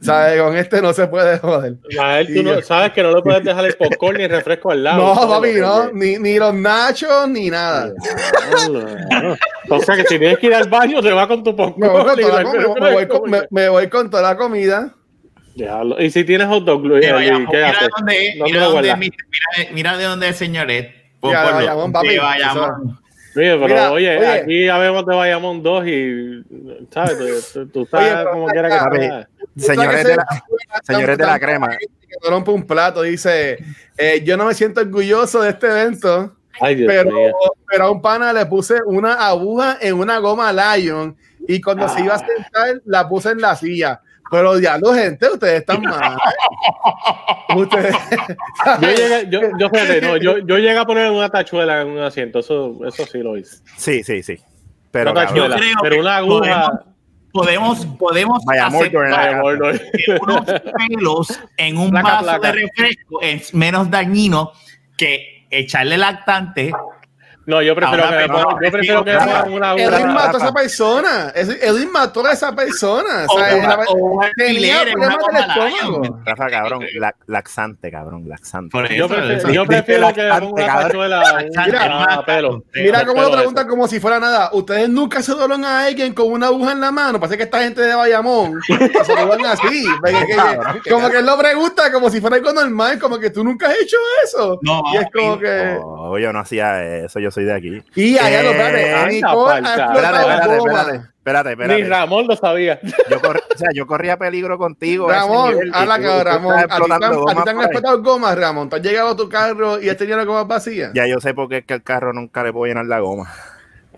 ¿Sabes? Con este no se puede joder. A él tú no, sabes que no le puedes dejar el popcorn ni el refresco al lado. No, papi, no, ni, ni los nachos, ni nada. O sea que si tienes que ir al baño, te va con tu popcorn. Me voy con toda la comida. Y si tienes hot dog, Luis, ¿qué mira, haces? dónde es, ¿Dónde mira, dónde mira, mira de dónde es el señor es. Por- Ya, de por lo- Bayamón, papi. Oye, pero Mira, oye, oye. aquí ya vemos de Bayamón 2 y, ¿sabes? Tú, sabes Oye, ven quiera que sea. Señores de la, señores de la crema. Que te rompe un plato, dice, eh, yo no me siento orgulloso de este evento, Ay, Dios pero, mío. pero a un pana le puse una aguja en una goma Lion y cuando se iba a sentar la puse en la silla. Pero diablo, gente, ustedes están mal. ustedes, Yo llegué, yo, yo, fíjate, no, yo, yo llegué a poner una tachuela en un asiento, eso, eso sí lo hice. Sí, sí, sí. Pero Una tachuela, creo pero que una aguja. Podemos, podemos aceptar gordo. que unos pelos en un Placa, vaso placa. de refresco es menos dañino que echarle lactante. No, yo prefiero que me pongan- yo prefiero que una Edwin mató a esa persona. Edwin mató a esa persona. O, O sea, una- la- o un tenía problemas del estómago. Rafa, cabrón, la- laxante, cabrón, laxante. Por Yo prefiero, eso. yo prefiero que me una Mira, pelo. Cómo lo preguntan como si fuera nada. Ustedes nunca se doblan a alguien con una aguja en la mano. Parece que esta gente de Bayamón se doblan así. Como que él lo pregunta como si fuera algo normal, como que tú nunca has hecho eso. No, y es como que. Yo no hacía eso, yo soy de aquí. Y allá lo Eh, espérate. Espérate, espérate, espérate, espérate, Ni. Ramón lo sabía. Yo, corrí- o sea, yo corría peligro contigo. Ramón, habla que Ramón. A ti te han- te explotado gomas, Ramón. Tú has llegado a tu carro y has tenido las gomas vacías. Ya yo sé por qué es que el carro nunca le puedo llenar la goma.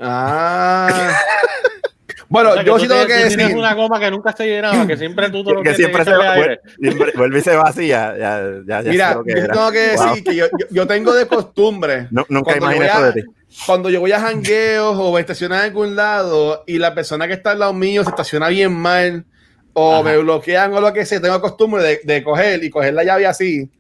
Ah. bueno, O sea, yo sí tengo que decir. tienes una goma que nunca se llenaba, que siempre tú te lo que tienes siempre se vuelve, y se vacía. Ya, ya, ya Mira, que yo era. tengo que decir Wow. que yo, tengo de costumbre. Nu- nunca imaginé eso de ti. Cuando yo voy a jangueos o me estaciono en algún lado y la persona que está al lado mío se estaciona bien mal o Ajá. me bloquean o lo que sea, tengo costumbre de, de coger y coger la llave así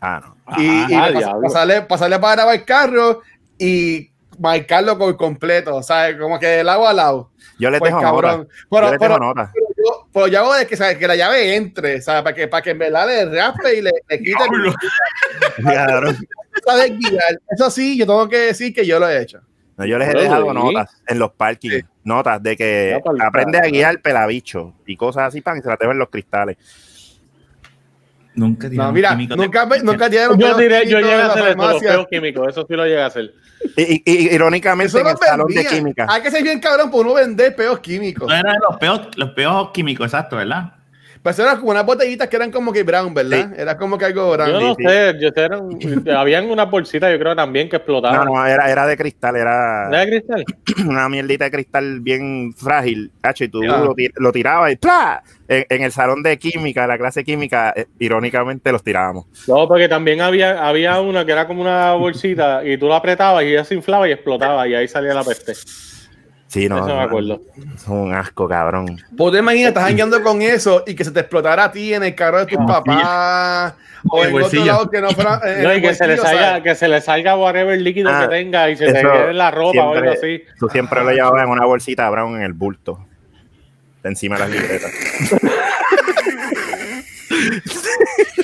Ah, no. y, y Ah, pas- pasarle, pasarle para grabar el carro y marcarlo por completo, ¿sabes? Como que del lado a lado. Yo le Pues tengo nota. cabrón. Yo le pero, tengo nota. pero pero yo hago de que, ¿sabes? que la llave entre, ¿sabes? Para que, para que en verdad le raspe y le, le quite el. Eso sí, yo tengo que decir que yo lo he hecho. No, yo les he dejado notas en los parkings, notas de que aprende a guiar pelabicho y cosas así para que se la en los cristales. Nunca No, tiraron mira, nunca, nunca tiraron Yo diré, yo llegué a hacer farmacia. peos químicos, eso sí lo llegué a hacer. Y, y- y- irónicamente Eso en el salón de química. Hay que ser bien cabrón por uno vender peos químicos. No eran los peos, los peos químicos, exacto, ¿verdad? Pero eso eran como unas botellitas que eran como que brown, ¿verdad? Era como que algo brown. Yo no sí. sé, yo sé, eran, habían una bolsita, yo creo también que No, explotaban. no, era, era de cristal, ¿Era era de cristal? una mierdita de cristal bien frágil, cacho, y tú lo, ti- lo tirabas y ¡plá! En, en el salón de química, la clase de química, eh, irónicamente los tirábamos. No, porque también había, había una que era como una bolsita y tú la apretabas y ella se inflaba y explotaba y ahí salía la peste. Sí, no, Eso me acuerdo. Es un asco, cabrón. Vos te imaginas, estás jangueando con eso y que se te explotara a ti en el carro de tus Ah, papás o En el en otro bolsillo. lado que no fuera. en No, y que se, le bolsillo, salga, que se le salga whatever líquido Ah, que tenga y se te quede en la ropa o algo así. Tú siempre lo llevabas en una bolsita brown en el bulto, de encima de las libretas.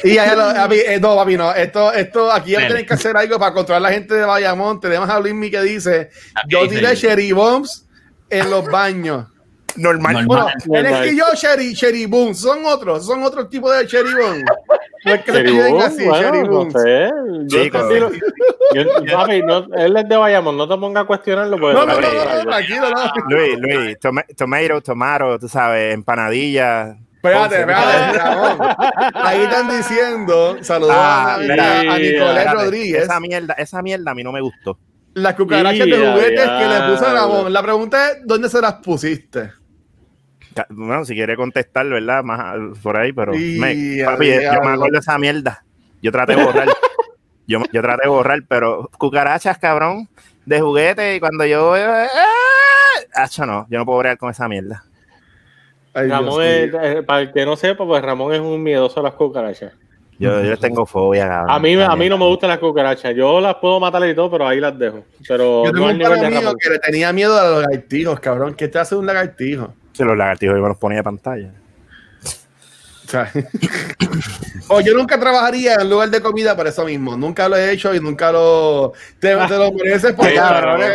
Y ya, ya lo- eh, no, papi, no. Esto, esto, aquí ya tienen que hacer algo para controlar a la gente de Bayamón. Tenemos a Luismi que dice: Yo dice tiré? Cherry Bombs en los baños. Normal. Normal. Bueno, Normal. él escribió Cherry, Cherry Boom. Son otros, son otros tipos de Cherry Boom. No es que le Cherry escriben Boom, así, bueno, Cherry no Boom. sé. Yo Chico. te tiro- yo- papi, no, él es de Bayamón, no te pongas a cuestionarlo. Porque No, no, no, no, tranquilo, no. Luis, Luis, toma- tomato, tomato, tú sabes, empanadilla. Espérate, espérate. Ahí están diciendo, saludos Ah, a, a Nicolás Rodríguez, Esa mierda, esa mierda a mí no me gustó. Las cucarachas de juguetes ya. que le puso Ramón. La pregunta es, ¿dónde se las pusiste? Bueno, si quiere contestar, ¿verdad? Más por ahí, pero me, papi, yo me acuerdo de esa mierda. Yo traté de borrar. yo, yo traté de borrar, pero cucarachas, cabrón, de juguete. Y cuando yo. Eh, Hacho, no, yo no puedo bregar con esa mierda. Ay, Ramón es, eh, para el que no sepa, pues Ramón es un miedoso a las cucarachas. Yo, yo les tengo fobia, cabrón. A mí, a mí no me gustan las cucarachas. Yo las puedo matar y todo, pero ahí las dejo. Pero Yo tengo no un nivel de que le tenía miedo a los lagartijos, cabrón. ¿Qué te hace un lagartijo? Sí, los lagartijos yo me los ponía de pantalla. O sea, o yo nunca trabajaría en lugar de comida por eso mismo. Nunca lo he hecho y nunca lo. Te, te lo mereces por eh.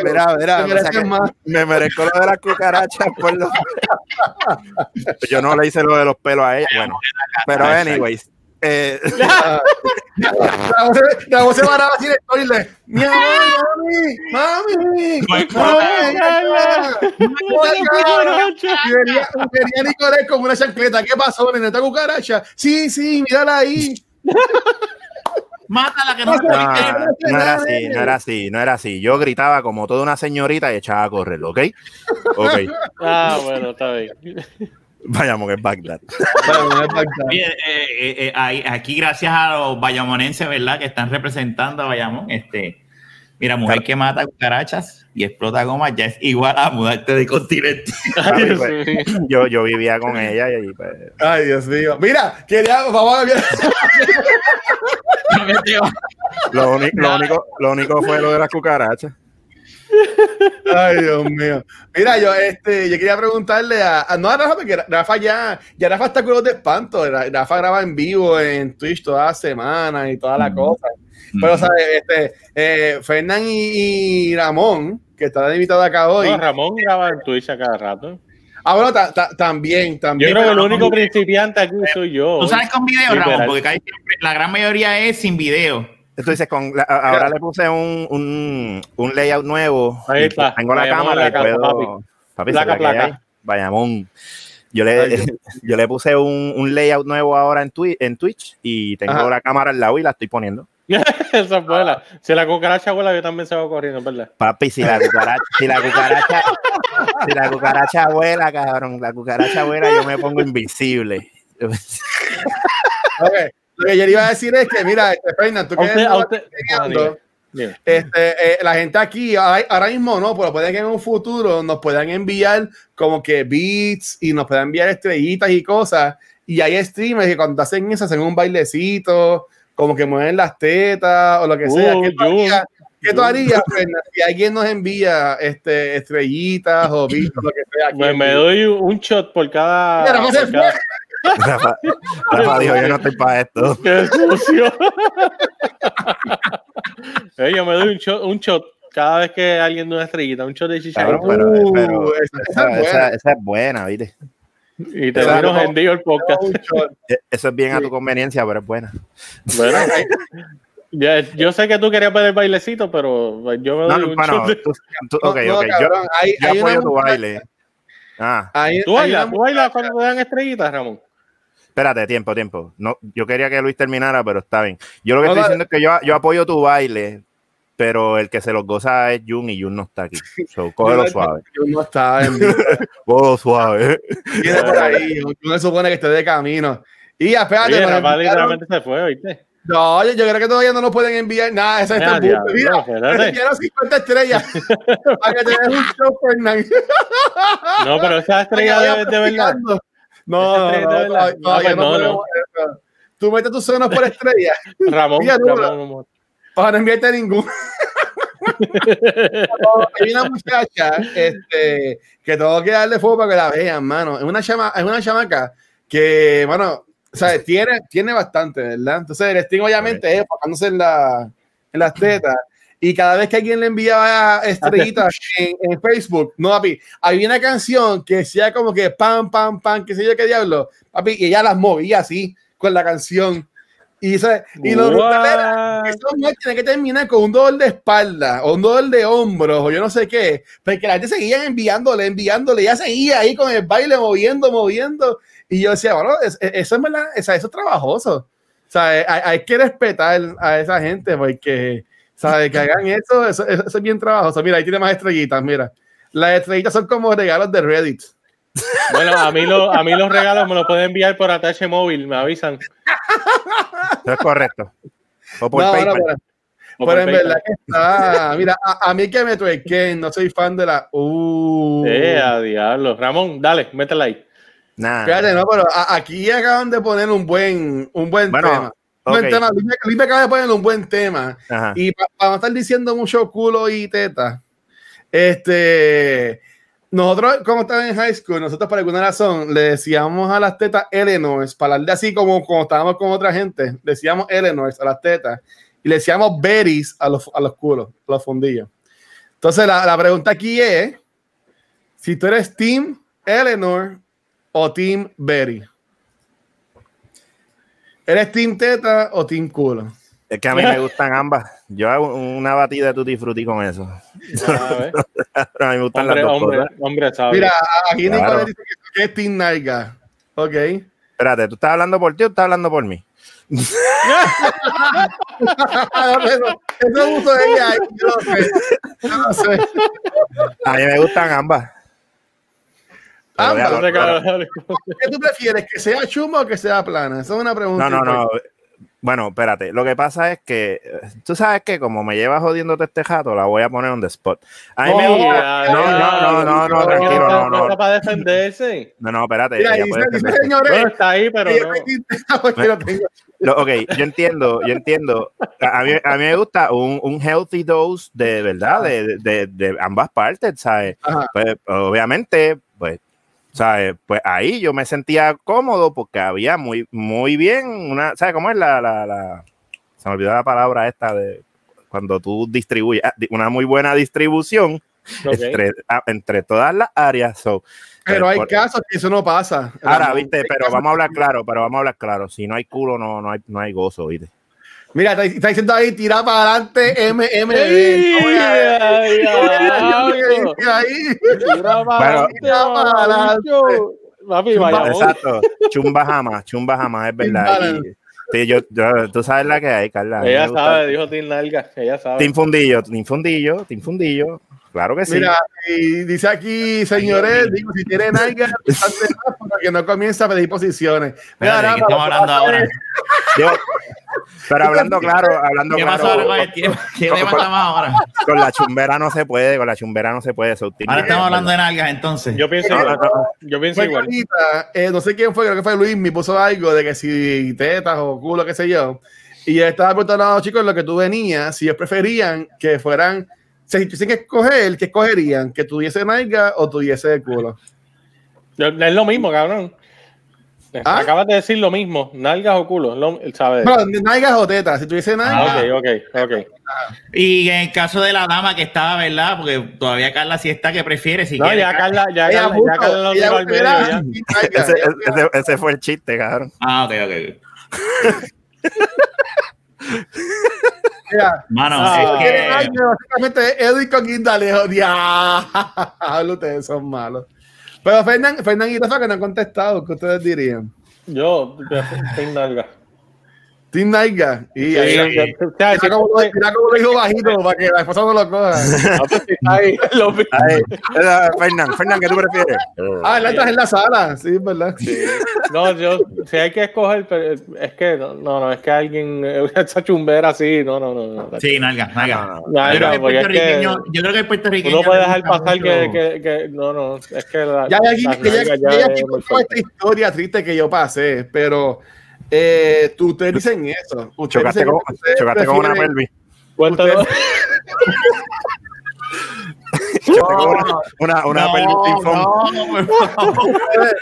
Mira, mira, más. me merezco lo de las cucarachas por lo... Yo no le hice lo de los pelos a ella. Bueno, pero anyways. Eh, La voz se- paraba así. Mi amor, mami, mami. Venía Nicolás con una chancleta. ¿Qué pasó, nene? ¿Esta cucaracha? Sí, sí, mírala ahí. Mátala que no No, no era así, no era así, no era así. Yo gritaba como toda una señorita y echaba a correr, ¿ok? Ok, Ah, bueno, está bien. Vayamos que es Bagdad. Oye, eh, eh, eh, ahí- aquí gracias a los bayamonenses, ¿verdad? Que están representando a Bayamón. Este, mira, mujer que mata cucarachas y explota goma ya es igual a mudarte de continente. Ay, pues. Yo, yo vivía con ella y pues, Ay, Dios mío. Mira, quería, vamos a ver. lo, lo único, lo único fue lo de las cucarachas. Ay, Dios mío. Mira, yo, este, yo quería preguntarle a, a- no a Rafa, porque Rafa ya, ya Rafa está con los de espanto. Ra- Rafa graba en vivo en Twitch todas las semanas y toda la cosa. Pero, ¿sabes? Este, eh, Fernán y, y Ramón, que están invitados acá hoy. No, Ramón graba en Twitch a cada rato. Ah, bueno, ta- ta- también, Yo también. creo que el único principiante aquí soy yo. ¿Tú sabes con video. Ramón? Porque casi siempre- la gran mayoría es sin video. Entonces, con la- ahora le puse un, un, un layout nuevo. Ahí está. Tengo la Bayamón cámara y puedo. Papi, Placa, ¿sabes la que placa. Bayamón. Yo le, Ay, yo le puse un, un layout nuevo ahora en, Twi- en Twitch y tengo Ajá. la cámara al lado y la estoy poniendo. Esa es buena. Si la cucaracha vuela, yo también se va corriendo, ¿verdad? Papi, si la cucaracha, si la cucaracha, si la cucaracha vuela, cabrón, la cucaracha vuela, yo me pongo invisible. Ok, Lo que yo le iba a decir es que, mira, este, tú que usted, usted. Ah. Este, eh, la gente aquí, ahora, ahora mismo no, pero puede que en un futuro nos puedan enviar como que beats y nos puedan enviar estrellitas y cosas. Y hay streamers que cuando hacen eso hacen un bailecito, como que mueven las tetas o lo que sea. Uh, ¿Qué tú Jun, harías, ¿qué tú harías, Fernan, si alguien nos envía este, estrellitas o beats o lo que sea? aquí Me, me doy un shot por cada. Mira, por cada- Rafa, Rafa dijo, yo no estoy para esto. ¡Qué sucio! Eh, yo me doy un shot, un shot cada vez que alguien da una estrellita, un shot de Cabrón, pero, Uh, pero esa- esa esa, es buena. esa- esa es buena, ¿viste? Y te Esa vino no- hendido el podcast. E- Eso es bien a tu conveniencia, pero es buena. Bueno, ya- yo sé que tú querías ver el bailecito, pero yo me doy no, un bueno, shot de- tú- tú- No, ok, no, ok. Yo, cabrón, hay- yo hay apoyo tu baile. Ah, hay- ¿Tú bailas, tú bailas cuando te dan estrellitas, Ramón? Espérate, tiempo, tiempo. No, yo quería que Luis terminara, pero está bien. Yo lo que No, estoy diciendo es que yo, yo apoyo tu baile, pero el que se los goza es Jun y Jun no está aquí. So, cógelo suave. yo no vivo. Cógelo suave. Viene por ahí, no se supone que esté de camino. Y espérate, Oye, Rafa literalmente se fue, ¿viste? no, yo, yo creo que todavía no nos pueden enviar nada. Esa está Ah, Mira, me enviaron 50 estrellas para que te des un show, Fernán. No, pero esa estrella de, de verdad. No, no, no, No. Tú metes tus sonos por estrella Ramón, Ramón, para no enviarte ningún. No, hay una muchacha este, que tengo que darle fuego para que la vean, mano. Es una, chama, es una chamaca que, bueno, o sea, tiene, tiene bastante, ¿verdad? Entonces, el Sting obviamente es enfocándose en, la, en las tetas. Y cada vez que alguien le enviaba estrellitas en, en Facebook, no, papi, había una canción que decía como que pam, pam, pam, qué sé yo qué diablo, papi, y ella las movía así con la canción. Y, ¿sabes? y lo brutal era What? esa mujer tiene que terminar con un dolor de espalda o un dolor de hombros o yo no sé qué, porque la gente seguía enviándole, enviándole, ya seguía ahí con el baile moviendo, moviendo. Y yo decía, bueno, es- es- eso es verdad, eso es trabajoso. O sea, hay, hay que respetar a esa gente porque, ¿sabes? Que hagan eso, eso, eso es bien trabajoso. Mira, ahí tiene más estrellitas, mira. Las estrellitas son como regalos de Reddit. Bueno, a mí, lo, a mí los regalos me los pueden enviar por atache móvil, me avisan. Eso es correcto. O por No, no, PayPal. pero- O pero por en PayPal. verdad que está. Mira, a, a mí que me tuerquen, no soy fan de la. Uh. Eh, a diablo. Ramón, dale, métela ahí. Nah. Fíjate, no, pero a- aquí acaban de poner un buen, un buen Bueno, tema. Un buen tema. Luis me, acaba de poner un buen tema. Ajá. Y para no estar diciendo mucho culo y teta, este, nosotros, como estaba en high school, nosotros por alguna razón le decíamos a las tetas Eleanors, para hablar de así como cuando estábamos con otra gente, decíamos Eleanors a las tetas y le decíamos berries a los, a los culos, a los fundillos. Entonces, la, la pregunta aquí es: si tú eres Team Eleanor o Team Berry. ¿Eres Team Teta o Team Culo? Es que a mí me gustan ambas. Yo hago una batida de tutti frutti con eso. A ver. a mí me gustan Hombre, las dos hombre, cosas. hombre, sabe. Mira, aquí Claro. Nicolás dice que, es Team Naiga. Ok. Espérate, ¿tú estás hablando por ti o estás hablando por mí? eso, eso es uso de ella. Yo no sé. Yo no sé. A mí me gustan ambas. Ambas. claro. ¿Qué tú prefieres? ¿Que sea chuma o que sea plana? Esa es una pregunta. No, no, no. Bueno, espérate. Lo que pasa es que tú sabes que como me llevas jodiéndote este jato, la voy a poner on the spot. A mí me No, gusta. ya, No, ya, no, no, no, no, no, tranquilo, no, No no. para defenderse. No, no, espérate. Mira, dice, dice, señores. Bueno, está ahí, pero no. porque lo tengo. Lo- ok, yo entiendo, yo entiendo. A a mí, a mí me gusta un, un healthy dose de verdad, de, de, de ambas partes, ¿sabes? Pues, obviamente, pues, ¿sabes? Pues ahí yo me sentía cómodo porque había muy, muy bien una, ¿sabes cómo es la, la, la- se me olvidó la palabra esta de cuando tú distribuyes, ah, una muy buena distribución Ok. entre, ah, entre todas las áreas. So, Pero pues, hay por- casos que eso no pasa. Ahora, viste, pero vamos a hablar claro, pero vamos a hablar claro. Si no hay culo, no, no hay, no hay gozo, viste. Mira, está, está diciendo ahí, tira para adelante, ahí. Tira para adelante. Papi, vaya. Exacto, chumba jamás, chumba jamás, es verdad. Sí, yo, yo- tú sabes la que hay, Carla. Ella sabe, dijo Tim Nalga. Ella sabe. Team Fundillo, Team Fundillo, Team Fundillo. Claro que sí. Mira, y dice aquí, señores, digo, si tienen algo, para que no comience a pedir posiciones. Mira, Espérate, ¿de qué estamos hablando ahora? Yo- pero hablando claro, hablando ¿Qué claro, con? ¿Qué con- ahora? con la chumbera no se puede, con la chumbera no se puede. tiene Ahora estamos hablando de nalgas entonces. Yo pienso No. Yo pienso igual. eh, no sé quién fue, creo que fue Luis, me puso algo de que si tetas o culo, qué sé yo. Y estaba preguntando a los chicos lo que tú venías, si ellos preferían que fueran, si tuviesen que escoger, ¿qué escogerían? ¿Que tuviese nalga o tuviese culo? Es lo mismo, cabrón. ¿Ah? Acabas de decir lo mismo, nalgas o culo, lo- ¿sabes? No, nalgas o tetas. Si tuviese Ah, nalgas, ok, ok, ok. Y en el caso de la dama que estaba, ¿verdad? Porque todavía Carla sí está que prefiere. Si No, quiere, ya Carla, ya ya Carla medio, ya. Ese, ella ese- ese fue el chiste, cabrón. Ah, ok, ok. Mano, Ah. es que. Básicamente, Edwin con Guindalejo. Diablo, ustedes son malos. Pero Fernán, Fernán y Rafa que no han contestado, ¿qué ustedes dirían? Yo, nalgas. Team Nalga. Y Sí, ahí, o sea, si mira cómo, lo, tú- mira cómo lo dijo bajito para que la esposa no lo coja. Ah, pues sí, ahí, lo Fernán, Fernán, ¿qué tú prefieres? Ah, la estás en la sala. Sí, es verdad. No, yo, si hay que escoger, pero es que, no, no, no, es que alguien, esa chumbera así, no, no, no. no. Sí, nalga, nalga. Yo, creo que el porque es que puertorriqueño, yo creo que el puertorriqueño. Uno puede dejar pasar que, mucho- que, que, no, no, es que la, Ya ya, ya ya esta historia triste que yo pasé, pero eh, tú, ustedes dicen eso. Ustedes Chocaste dicen con, chocaste con una pelvis. Cuéntanos. Chocaste con una, una, una No, no, ustedes,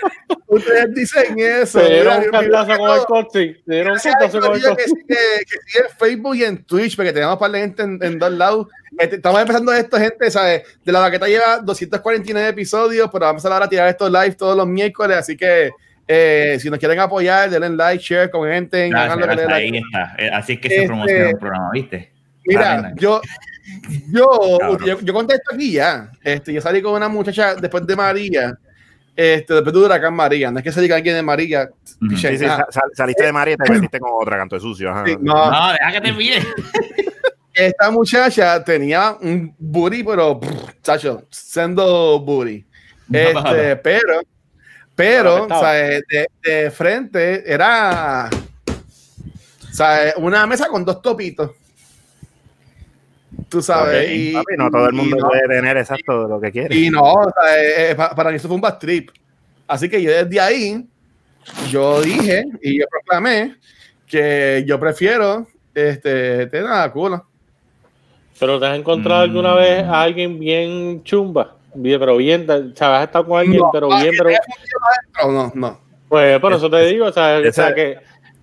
ustedes dicen eso. Se dieron Mira, un cantazo con el coxi. Se dieron un cantazo con el que, coxi. que, que sigue en Facebook y en Twitch, porque tenemos para la gente en, en dos lados. Este, estamos empezando esto, gente, ¿sabes? De la vaqueta lleva 249 episodios, pero vamos a empezar ahora a tirar estos live todos los miércoles, así que eh, si nos quieren apoyar, denle like, share, comenten, Gracias, lo que les gracias, ahí está. Eh, Así es que Este- se promociona un programa, ¿viste? Mira, yo, yo, yo, yo contesto aquí ya. Este, yo salí con una muchacha después de María, este, después de Huracán María. No es que se diga alguien de María. Ujú. piche, Sí, sí, ah, sal- saliste de María y te metiste con otra, canto de sucio. ajá. sí, no, No, deja que te mire. esta muchacha tenía un booty, pero, chacho, sendo booty. Este, pero, pero, Apretado. ¿sabes? De, de frente era, ¿sabes? Una mesa con dos topitos. Tú sabes. Ok, y, papi, no todo el mundo no- puede tener exacto lo que quiere. Y no, o sea, eh, eh, pa- para mí eso fue un bad trip. Así que yo desde ahí, yo dije y yo proclamé que yo prefiero este, tener a culo. Pero te has encontrado alguna Mm. vez a alguien bien chumba. Bien, pero bien, sabes, has estado con alguien, No, pero ah, bien, que pero. tío adentro, No, no. Pues por eso te digo, o sea, o sea, que.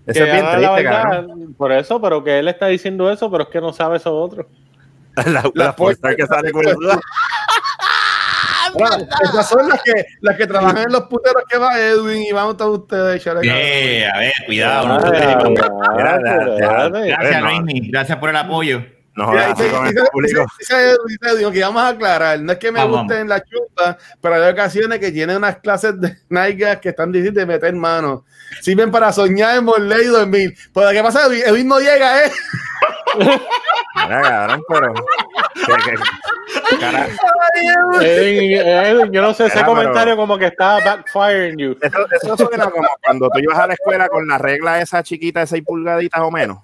Eso que es bien triste, verdad. Por eso, pero que él está diciendo eso, pero es que no sabe eso otro. La, La la fuerza que sale con el Bueno, esas son las que, las que trabajan en los puteros que va Edwin y vamos todos ustedes. chale. Eh, a ver, cuidado. no espérate. Gracias, no. Luismi. Gracias por el apoyo. No jodas así con el público. Edwin, que vamos a aclarar, no es que me Vamos, gusten las chumpas, pero hay ocasiones que tienen unas clases de nalgas que están difíciles de meter mano. Sirven para soñar, morler y dormir. Pues, ¿qué pasa? Edwin, Edwin no llega, ¿eh? Mira, cabrón, pero. Edwin, yo no sé, ese pero- comentario como que está backfiring you. Eso, eso suena como cuando tú ibas a la escuela con la regla esa chiquita de 6 pulgaditas o menos.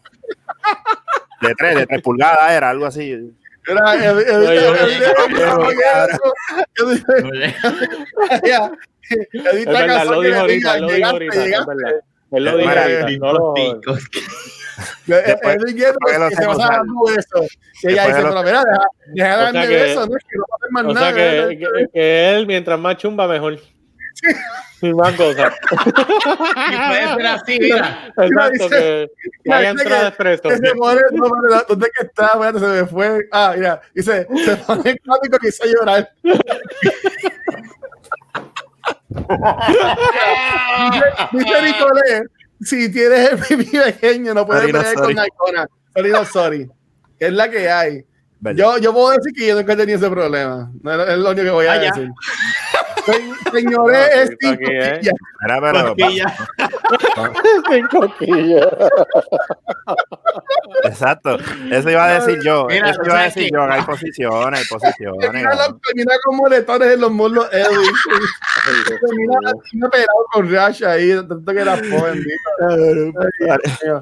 De 3, de 3 pulgadas era algo así. Era, lo que dijo ahorita, lo dijo. Él lo dijo Mira, ahorita, no lo- Ticos. Después- que se dando. Y ella Después de dice, pero mira, deja, darme besos, no es que no hacer más O nada. sea que él, mientras más chumba, mejor. Sin más cosas. Y puede ser así, mira. Exacto, dice- que, dice entrada que se pone, no, ¿dónde que está? Espérate, se me fue. Ah, mira, dice, se pone cómico que hizo llorar. dice, Nicolé, si tienes el pipí pequeño, no puedes pelear con Icona. Sorry, sorry. Es la que hay. Yo, yo puedo decir que yo nunca he tenido ese problema. No, es lo único que voy a Ah, decir. Se- Señores, No, es ¿eh? pillas. Mira. Sin coquilla. exacto. Eso iba a decir yo. Mira, eso iba a decir yo. Hay posiciones, hay posiciones. Termina, cabrón. lo- termina con moretones en los muslos, Edwin. Termina, pelado con rash ahí, tanto que era joven.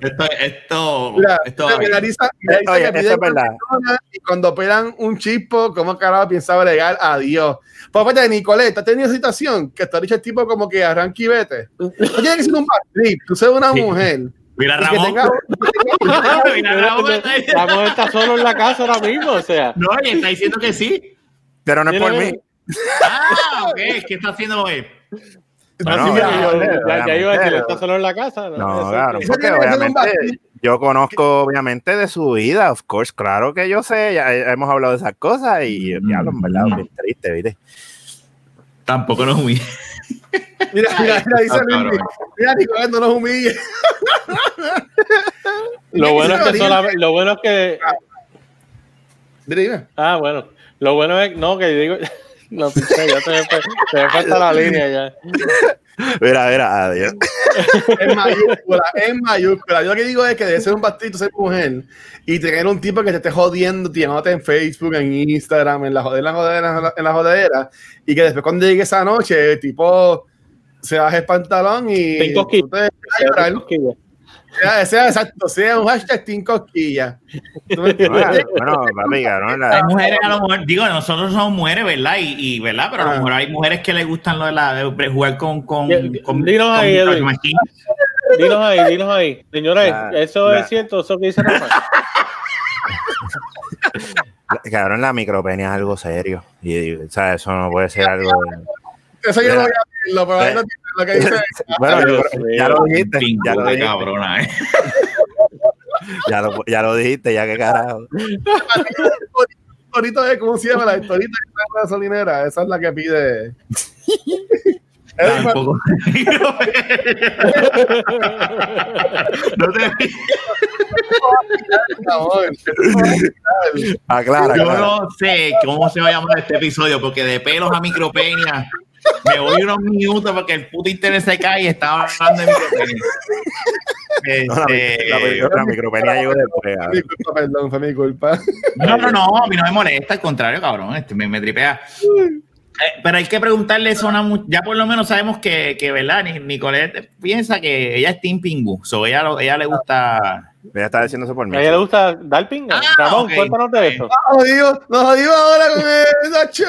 Esto, esto, Mira, esto mira, Oye, que eso piden es verdad. y cuando operan un chispo, ¿cómo carajo piensa bregar? Adiós. Pues aparte, Nicolette, ¿has tenido situación que ha dicho el tipo como que arranque y vete? No tiene que ser un bad trip, tú seas una Sí. mujer. Mira, Ramón. tenga- Mira, Ramón está mujer está solo en la casa ahora mismo, o sea. No, y está diciendo que sí. Pero no es por mí. Ah, ok. ¿Qué está haciendo él? Bueno, Sí, ya, yo- ya, ya iba a decir. ¿está solo en la casa? No, Eso claro, porque obviamente yo conozco obviamente de su vida, of course, claro que yo sé, ya hemos hablado de esas cosas y diablo, en verdad, bien triste, ¿viste? Tampoco nos humilla. Mira, mira, mira, dice Luis, mira, Nicolás, no nos humille. Lo bueno es que solamente, lo bueno es que, Dime, dime. ah, bueno, lo bueno es, no, que digo, no, piché, ya se me fue, se me fue hasta la línea ya. Mira, mira, adiós. En mayúscula, en mayúscula. Yo lo que digo es que debe ser un bastito ser mujer y tener un tipo que te esté jodiendo, llamándote en Facebook, en Instagram, en la jodera, en la jodera, en la jodera, y que después cuando llegue esa noche, el tipo se baje el pantalón y te. Sea, sea exacto, sea un hashtag Team Cosquilla. Bueno, papi, cabrón, Hay la- mujeres, a lo mejor, digo, nosotros somos mujeres, ¿verdad? Y, y, ¿verdad? Pero a lo Ah. mejor hay mujeres que les gustan lo de, la, de jugar con. con, con dinos con ahí. Dinos ahí, dinos ahí. Señores, La- eso la- es cierto, eso que dice Rafa. la- cabrón, la micropenia es algo serio. Y, o sea, eso no puede ser algo. Eso yo no voy a decirlo, pero ahí lo, lo que dice. Bueno, yo- ya lo dijiste, ya lo dijiste, cabrona, ¿eh? ya lo, ya lo dijiste, ya que carajo. Torito es, ¿cómo se llama? La está en la gasolinera. Esa es la que pide. Tampoco. no te. Aclara, Yo no sé cómo se va a llamar este episodio, porque de pelos a micropenia me voy unos minutos porque el puto internet se cae y estaba hablando de micropenia. No, la, Este, la- la micropenia llegó después. Mi culpa, perdón, fue mi culpa. no, no, no, a mí no me molesta, al contrario, cabrón, este, me, me tripea. Eh, pero hay que preguntarle eso a una ya por lo menos sabemos que, que ¿verdad? Ni- Nicolette piensa que ella es Team Pingu, so ella, lo- ella le gusta... Ella está diciendo eso por mí. ¿A ella le gusta dar pinga? Ah, Ramón, cuéntanos de esto. Nos jodimos, nos jodimos ahora con el Nacho.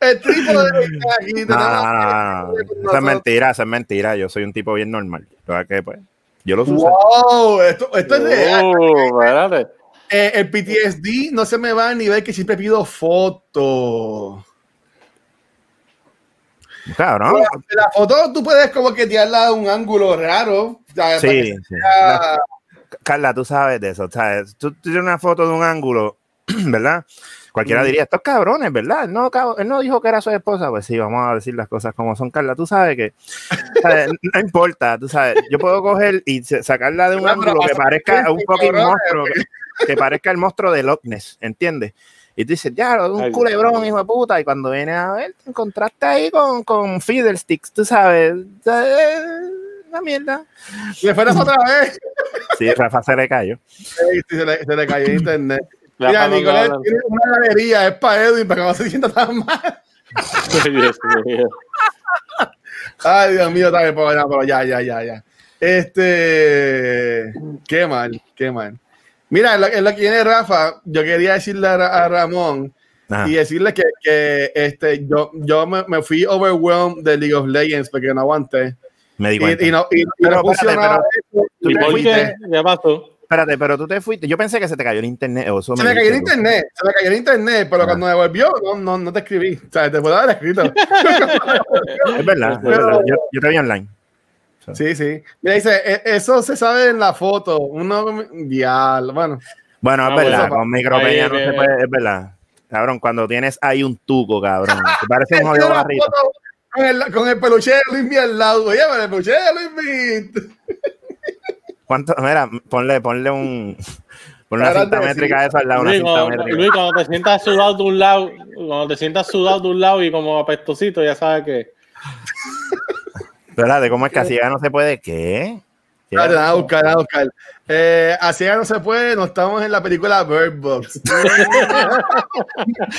El trípode de aquí. No, no, no, no. Eso es mentira, eso es mentira. Yo soy un tipo bien normal. Que que, pues, yo lo uso. Wow, esto, esto es real. Espérate. Eh, el PTSD no se me va a nivel que siempre pido fotos. Cabrón. La, la foto tú puedes como que tirarla a un ángulo raro. Sí, sí. sea- Carla, tú sabes de eso. ¿sabes? Tú tienes una foto de un ángulo, ¿verdad? Cualquiera diría, estos cabrones, ¿verdad? Él no, él no dijo que era su esposa. Pues sí, vamos a decir las cosas como son, Carla. Tú sabes que ¿sabes? no importa, tú sabes. Yo puedo coger y sa- sacarla de un ángulo que parezca un fucking monstruo, que, que parezca el monstruo de Loch Ness, ¿entiendes? Y tú dices, ya, un Ay, culebrón, hijo de puta. Y cuando vienes a ver, te encontraste ahí con, con Fiddlesticks, tú sabes. Una mierda. Me fueras otra vez. Sí, Rafa se le cayó. Sí, se, le, se le cayó internet. La Mira, Nicolás tiene una galería, es para Edwin, para que no se sienta tan mal. Ay, Dios mío, también, pero, ya, pero ya, ya, ya, ya. Este, qué mal, qué mal. Mira, en lo, en lo que viene Rafa, yo quería decirle a, a Ramón Ajá. y decirle que, que este, yo, yo me, me fui overwhelmed de League of Legends porque no aguanté. Me di Y, cuenta. y no, y, y Pero, no funcionaba eso. ¿Tú ¿Y te por fuiste? qué? Ya pasó. Espérate, pero tú te fuiste. Yo pensé que se te cayó el internet. O eso Se me cayó el internet, se me cayó el internet, pero Ah. cuando me volvió, no, no, no te escribí. O sea, te puedo haber escrito. Es verdad, es Pero- verdad. Yo, yo te vi online. Sí, sí. Mira, dice, "E- eso se sabe en la foto. Uno, diablo, bueno. Bueno, es Ah, verdad. bueno. Con micropenia Ahí, no se puede. Es verdad. Cabrón, cuando tienes ahí un tuco, cabrón. Te parece un jodido barrito. Con el, con el peluche de Luis al lado. Oye, pero el peluche de Luis ¿Cuánto? Mira, ponle, ponle un. Ponle una cinta métrica a eso al lado, una Luis cinta métrica. Luis, cuando te sientas sudado de un lado, cuando te sientas sudado de un lado y como apestosito, ya sabes que. Espérate, ¿cómo es que así ya no se puede? ¿Qué? A buscar, a buscar. Eh, así ya no se puede, no estamos en la película Bird Box.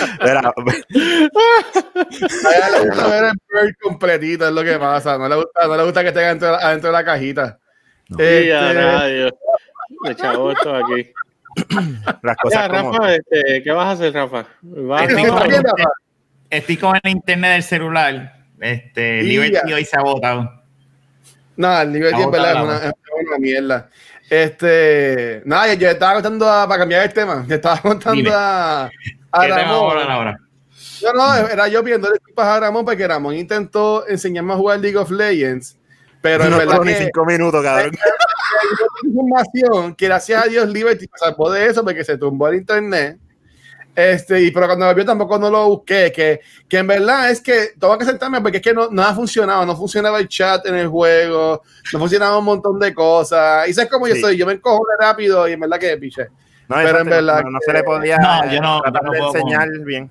Espera, A ella le gusta ver el Bird completito, es lo que pasa. No le gusta, no le gusta que esté adentro, adentro de la cajita. Ya, Este. Me chavo esto aquí. las Ya, cosas como. Rafa, este, ¿qué vas a hacer, Rafa? ¿Vas Estoy ¿Está con, bien, Rafa? estoy con el internet del celular. Este, Liberty ya. hoy se ha votado. No, el nivel La 10 otra ¿verdad? es la una, es una mierda. Este, nada, yo, yo estaba contando a- para cambiar el tema. Yo estaba contando Dime. a, a ¿Qué tema vamos a Ramón. ahora? No, no, era yo pidiendo disculpas a Ramón porque Ramón intentó enseñarme a jugar League of Legends, pero en no verdad duró ni cinco minutos, cabrón. información que gracias a Dios Liberty se salvó de eso porque se tumbó el internet. Este, y pero cuando lo vio tampoco no lo busqué, que, que en verdad es que tengo que sentarme porque es que no, no ha funcionado, no funcionaba el chat en el juego, no funcionaba un montón de cosas. Y sabes cómo yo Sí. soy, yo me encojo rápido y en verdad que piche. No, Pero en verdad no, no se le podía No, yo no- tratar yo no de puedo enseñar bien.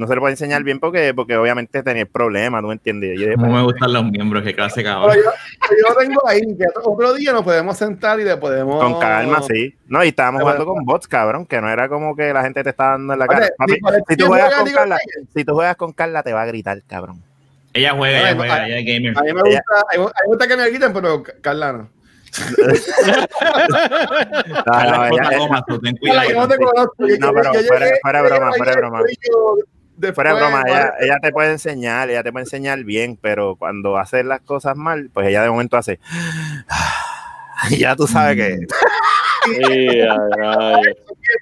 No se le puede enseñar bien porque, porque obviamente tenía el problema, ¿tú me entiendes? Yo dije, No pues, me gustan los miembros, qué clase Pero cabrón. yo, yo lo tengo ahí, que otro día nos podemos sentar y le podemos. Con calma, sí. No, y estábamos jugando con bots, cabrón, que no era como que la gente te está dando en la Oye, cara. Papi, si tú juegas que con Carla, que- si tú juegas con Carla te va a gritar, cabrón. Ella juega, ella no, juega, ella es gamer. A mí me gusta, a mí me gusta que me griten, pero Carla no. No, no, ella- no No, después, Fuera de broma, ella, te puede enseñar, ella te puede enseñar bien, pero cuando hace las cosas mal, pues ella de momento hace. Y ya tú sabes que.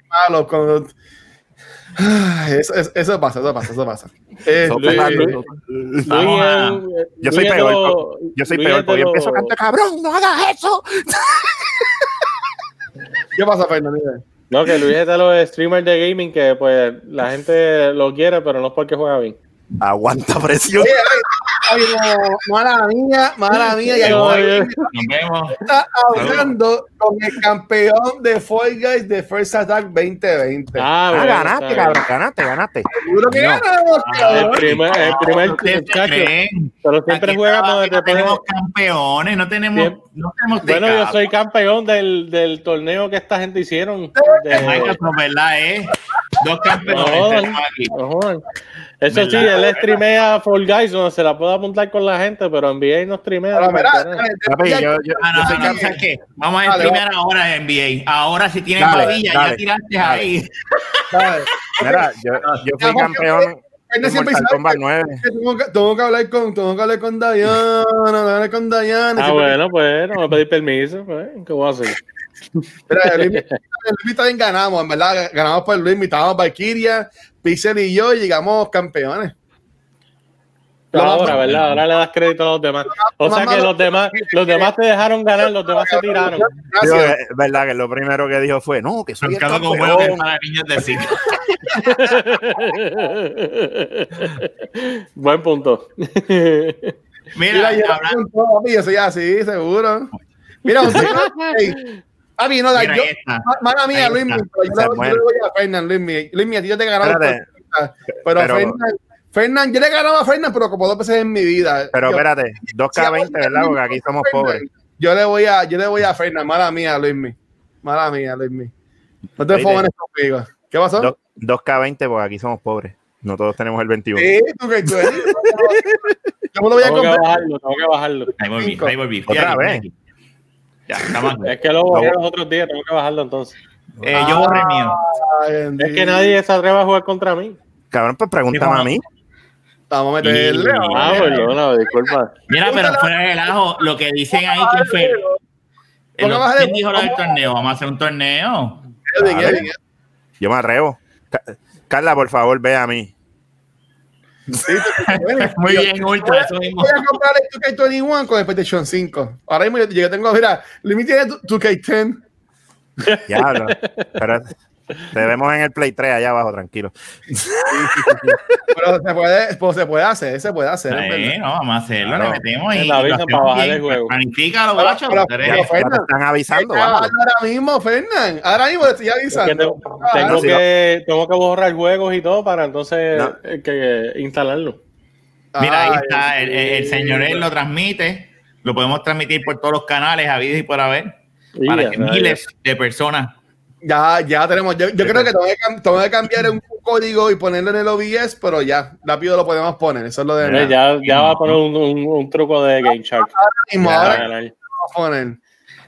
Malo cuando- Eso, eso, eso pasa, eso pasa, eso pasa. Luis-. Luis a- Yo soy Luis peor, Yo soy Luis peor porque yo los- empiezo a cantar, cabrón, no hagas eso. ¿Qué pasa, Fernando? No, que Luis es de los streamers de gaming que pues la gente lo quiere, pero no es porque juega bien. Aguanta presión. Ay, no, mala mía, mala mía. Y No. Nos vemos. está hablando con el campeón de Fall Guys de First Attack 2020. Ah, Ah, bueno, ganaste, cabrón, ganaste, ganaste. Seguro que no. ganamos, bien. El primer, el primer ¿Ustedes qué muchacho, creen? pero siempre Aquí juega no- no tenemos campeones, no tenemos, no tenemos Bueno, yo soy campeón del, del torneo que esta gente hicieron. de- Microsoft, ¿verdad? Eh? Dos campeones No, no. Eso sí, ¿Verdad? él streamea Fall Guys, donde se la puede apuntar con la gente, pero NBA no streamea. Pero no mira, yo, yo, Ah, no, yo soy no. ¿sabes qué? Vamos a Dale, streamear ahora en NBA. Ahora si tienes Dale, dale, ya tiraste dale. ahí. ¿sabes? Mira, yo, yo fui campeón Fernando en siempre Mortal sabe Kombat que- 9. que Tengo que, tengo que hablar con, tengo que hablar con que hablar con Diana. Ah, bueno, pues no me pedí permiso. Pues, ¿Qué voy a hacer? Mira, el Luis, el Luis también ganamos, en verdad, ganamos por Luis, estábamos Valkyria, Pixel y yo, y llegamos campeones. Ahora, ¿verdad? Ahora le das crédito a los demás. O sea que los demás, los demás te dejaron ganar, los demás se tiraron. Digo, es verdad que lo primero que dijo fue, no, que soy el Buscando con huevo que campeón. para niños de cine. Buen punto. Mira, Mira, yo, habla- papi, yo soy así, seguro. Mira, un papi, no, mira, yo, mala mía, Luis, yo, le- yo muere. le voy a Fernán, Luis, Luis, a ti yo te he ganado. Espérate. por- pero, Pero- Fernán, Fernán, yo le he ganado a Fernán, pero como dos veces en mi vida. Pero Yo- espérate, 2K20, ¿verdad? Porque aquí somos pobres. Yo le voy a, yo le voy a Fernán, mala mía, Luis, mi. Mala mía, Luis, mi. No te enfoques conmigo. ¿Qué pasó? Dos- 2K20 porque aquí somos pobres. No todos tenemos el 21. Sí, tú que tú eres. Yo me lo voy a Tengo que comprar. bajarlo, tengo que bajarlo. Ahí volví, ahí volví. Otra vez. Ya. Es que lo borré los otros días, tengo que bajarlo entonces. Eh, yo borré mío. Ay, Es que nadie se atreve a jugar contra mí. Cabrón, pues pregúntame a mí. Vamos a meterle. Ah, perdona, disculpa. Mira, pero fuera de relajo, lo que dicen ahí que fue. eh, bajar el- ¿Quién dijo lo del torneo? Vamos a hacer un torneo. Yo me atrevo. Ca- Carla, por favor, ve a mí. Muy bien, Ultra, eso mismo. Voy a comprar el 2K21 con el PlayStation 5. Ahora mismo yo, yo tengo, mira, Luis tiene 2K10. Diablo. Pero te vemos en el Play 3 allá abajo, tranquilo. Pero se puede, pues se puede hacer, se puede hacer. Sí, no, vamos a hacerlo, Claro. le metemos y. En la vida para bajar el juego. Planifícalo, guacho. están avisando. Ahora mismo, Fernán. Ahora mismo te estoy Es que avisando. tengo, que, tengo que borrar juegos y todo para entonces No. eh, que instalarlo. Mira, ahí está. El, el- el sí. señor él lo transmite. Lo podemos transmitir por todos los canales, habidos y por haber. Para que miles de personas. Ya, ya tenemos. Yo, yo creo que tengo que, cam- tengo que cambiar un código y ponerlo en el OBS, pero ya, rápido lo podemos poner. Eso es lo de Mira, Ya, ya va a poner un, un- un truco de Game Shark. Ahora.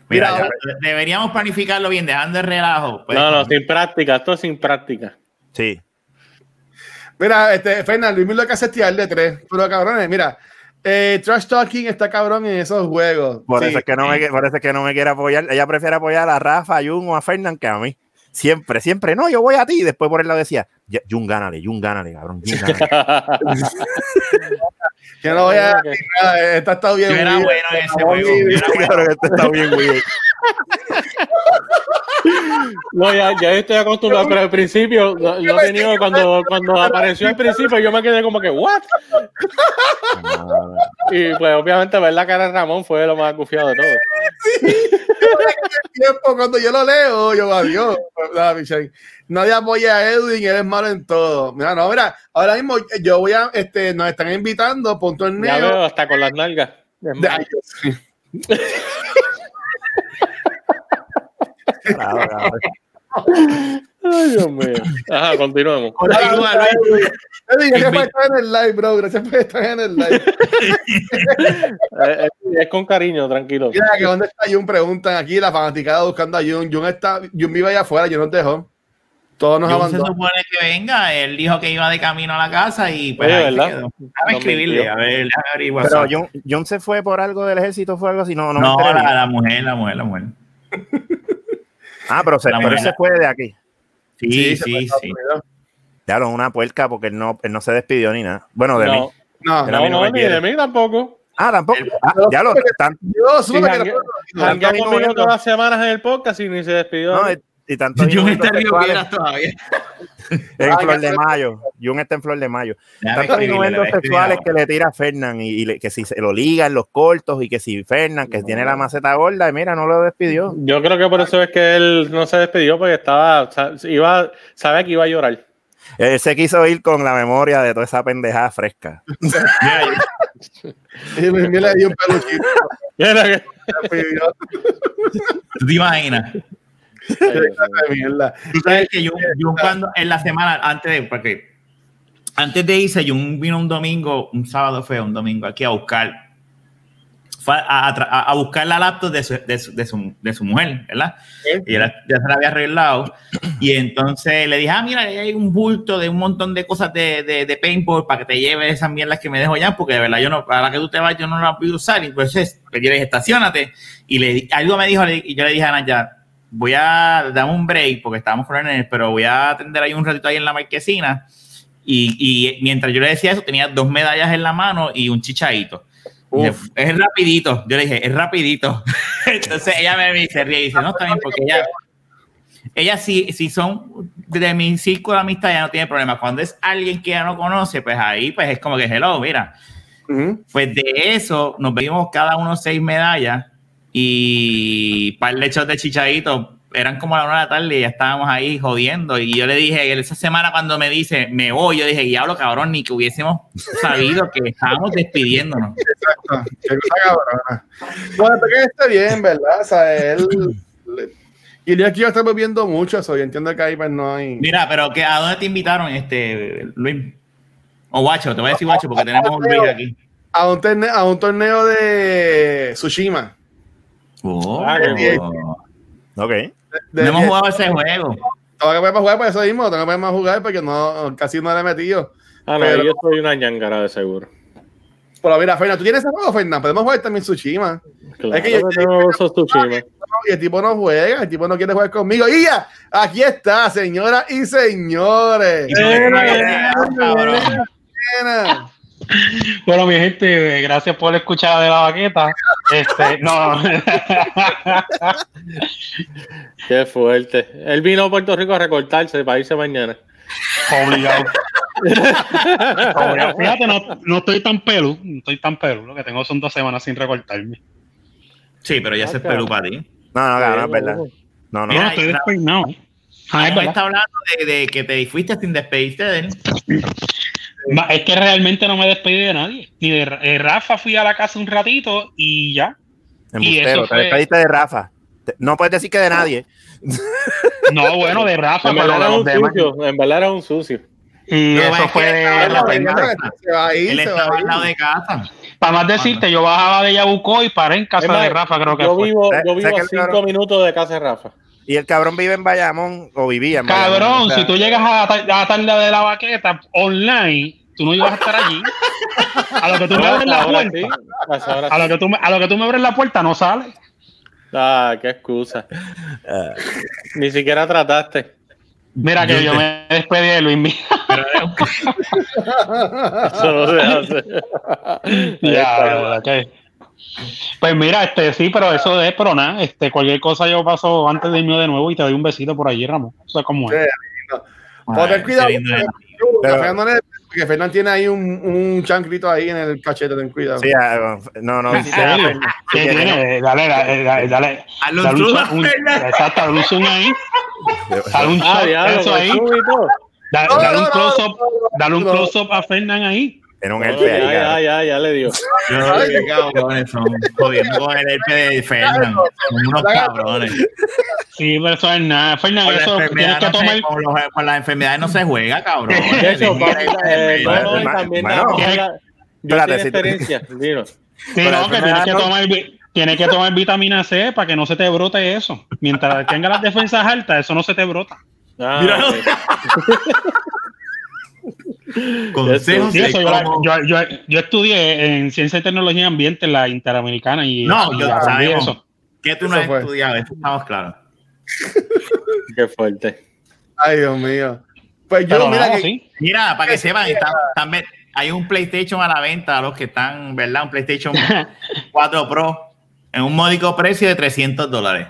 Mira, Mira, ya, deberíamos planificarlo bien, dejando el relajo. pues. No, no, sin práctica, esto es sin práctica. Sí. Mira, este, Fernando, Luis lo que hace es tirar de tres. Pero cabrones, mira, eh, Trash Talking está cabrón en esos juegos. Por, Sí. eso es que no me, por eso es que no me quiere apoyar. Ella prefiere apoyar a Rafa, a Jun o a Fernán que a mí. Siempre, siempre, no, yo voy a ti. Y después por el lado decía, "Ya, Jun, gánale, Jun, gánale, cabrón. Jun, gánale". Yo no voy a decir nada. Esta está bien. Yo era bueno en ese juego. bien Yo era bueno. Está bien weird. No, ya, ya estoy acostumbrado, pero al principio, yo te niego, cuando, cuando apareció al principio, yo me quedé como que, ¿what? Y pues obviamente ver la cara de Ramón fue lo más gufiado de todo. tiempo cuando yo lo leo, yo adiós. Nada, Michelle. Nadie apoya a Edwin, él es malo en todo. Mira, no, mira, ahora mismo yo voy a, este, nos están invitando por un Ya torneo. veo, hasta con las nalgas. de- ay, Dios mío. Claro, cabrón. Ay, Dios mío. Ajá, continuamos. Continúa, Luis. Gracias por estar en el live, bro. Gracias por estar en el live. Eh, eh, es con cariño, tranquilo. Mira, que dónde está Jun, preguntan aquí, la fanaticada buscando a Jun. Jun está, Jun vive allá afuera, Jun nos dejó. Todos nos Jun se supone que venga, él dijo que iba de camino a la casa y pues Oye, ¿verdad? quedó. Déjame No escribirle, a ver, déjame. Pero John, John se fue por algo del ejército, fue algo así, no, no, no, la, la mujer, la mujer, la mujer. Ah, pero, se, pero él mujer. se fue de aquí. Sí, sí, sí. Unidos. Claro, una puerca porque él no, él no se despidió ni nada. Bueno, de mí. No, No, no, mí no no, ni de mí tampoco. Ah, tampoco. Ah, ya lo supe Sí, que no- todas las semanas en el podcast y ni se despidió. no, y tanto Jun está sexuales piedras todavía. en flor de mayo. Jun está en flor de mayo. Tantos innuendos sexuales que le tira a Fernán y, y le- que si se lo ligan los cortos y que si Fernán que tiene la maceta gorda y mira, no lo despidió. Yo creo que por eso es que él no se despidió porque estaba, iba, sabía que iba a llorar. Él se quiso ir con la memoria de toda esa pendejada fresca. Y me me le di un peluchito. ¿Tú te imaginas? Tú sabes que Jun, Jun cuando en la semana antes de porque antes de irse Jun vino un domingo, un sábado fue un domingo aquí a buscar a, a a- a buscar la laptop de su, de su, de su, de su mujer, ¿verdad? Y él ya se la había arreglado. Y entonces le dije, ah, mira, ahí hay un bulto de un montón de cosas de, de, de paintball para que te lleves esas mierdas que me dejo ya, porque de verdad yo no, para que tú te vayas, yo no la puedo usar. Y entonces pues, yo le dije, estacionate. Y le, algo me dijo, y yo le dije a Naya, voy a dar un break, porque estábamos con él, pero voy a atender ahí un ratito ahí en la marquesina. Y, y mientras yo le decía eso, tenía dos medallas en la mano y un chichadito. Dije, Es rapidito. Yo le dije, es rapidito. Entonces ella me dice, ríe y dice, no, bien, porque ella, ella si, si son de mi círculo de amistad, ya no tiene problema. Cuando es alguien que ya no conoce, pues ahí pues es como que, hello, mira. Ujú. Pues de eso nos pedimos cada uno seis medallas y para el hecho de chichadito eran como a la una de la tarde y ya estábamos ahí jodiendo. Y yo le dije, esa semana cuando me dice, me voy, yo dije, diablo cabrón, ni que hubiésemos sabido que estábamos despidiéndonos. Exacto. Qué cosa cabrona. Bueno, espero que esté bien, ¿verdad? O sea, él. Y día que yo estamos viendo mucho eso, y entiendo que ahí pues no hay. Mira, pero que, ¿a dónde te invitaron, este, Luis? O Guacho, te voy a decir Guacho porque tenemos un Luis aquí. A un, torneo, a un torneo de Tsushima. Oh. Ah, qué Ok. De- No hemos jugado ese juego. Tengo que jugar por eso mismo, tengo que ponerme a jugar porque no, casi no le he metido. Ah, no, Pero- yo soy una ñangara de seguro. Pero mira, Fernan, ¿tú tienes ese juego, Fernan? Podemos jugar también Tsushima. Claro Es que yo- que tengo esos Tsushima. Y el tipo no juega, el tipo no quiere jugar conmigo. Y ya, aquí está, señoras y señores. No traes, cabrón. Buena. Bueno, mi gente, gracias por escuchar de la baqueta. Este, no, Qué fuerte. Él vino a Puerto Rico a recortarse para irse mañana. obligado. Obligado. Fíjate, no, no estoy tan pelo, no estoy tan pelo. Lo que tengo son dos semanas sin recortarme. Sí, pero ya se es Ok. pelú para ti. No, no, cabrón, es verdad. No, no. No, Mira, estoy y- despeinado. Ah, es verdad. está hablando de, de que te fuiste sin despedirte de él. Es que realmente no me despedí de nadie. Ni de Ra- eh, Rafa fui a la casa un ratito y ya. y Embustero, eso te despediste de Rafa. No puedes decir que de nadie. No, bueno, de Rafa, En verdad de era un demás. sucio. En verdad era un sucio. Y No, es eso fue de la la pena. pena. Se va a ir, Él estaba al lado de casa. Para más decirte, yo bajaba de Yabucó y paré en casa más, de Rafa, creo que yo fue. vivo, yo vivo a cinco cabrón- minutos de casa de Rafa. Y el cabrón vive en Bayamón o vivía en Bayamón. Cabrón, o sea, si tú llegas a la, a la tarde de la baqueta online, tú no ibas a estar allí. A lo que tú me abres la Ahora puerta, sí, pues a lo que tú me, a lo que tú me abres la puerta no sale. Ah, qué excusa. Ni siquiera trataste. Mira que yo me despedí de Luis Miguel. Eso no se hace. Ya, ok. Pues mira, este sí, pero eso es, pero nada, este, cualquier cosa yo paso antes de irme de nuevo y te doy un besito por allí, Ramón. O sea, como es. Cuidado. qué lindo es. porque no es- Porque Fernán tiene ahí un, un chancrito ahí en el cachete, ten cuidado. sí, ah, no, no. ¿En serio? ¿Qué tiene? Dale, dale, dale, dale. Exacto, dale un zoom ahí. Dale un Ah, shot, eso ahí. Dale no, un no, close-up, no, no, dale un no. close-up a Fernán ahí. Tiene un Ya, herpes ahí, ya, ya, ya le dio. Ay, qué cabrones son. Jodiendo con el herpes de Fernan. Son unos cabrones. Sí, pero eso es nada. La eso tienes que no tomar. se- con, los- con las enfermedades no se juega, cabrón. Pa- eh, no, no, también Espérate, experiencia, no, tienes que tomar, tienes que tomar vitamina C para que no se te brote eso. Mientras tengas las defensas altas, eso no se te brota. Ah, Mira, ok. Consejos Sí, de eso yo, yo, yo, yo estudié en Ciencia y Tecnología y Ambiente en la Interamericana y, No, y yo sabemos. eso. que tú no has fue. estudiado, eso estamos claros. Qué fuerte. Ay, Dios mío. Pues yo, Pero mira no, que. sí. Mira, para que sepan, también hay un PlayStation a la venta a los que están, ¿verdad? Un PlayStation 4 Pro en un módico precio de 300 dólares.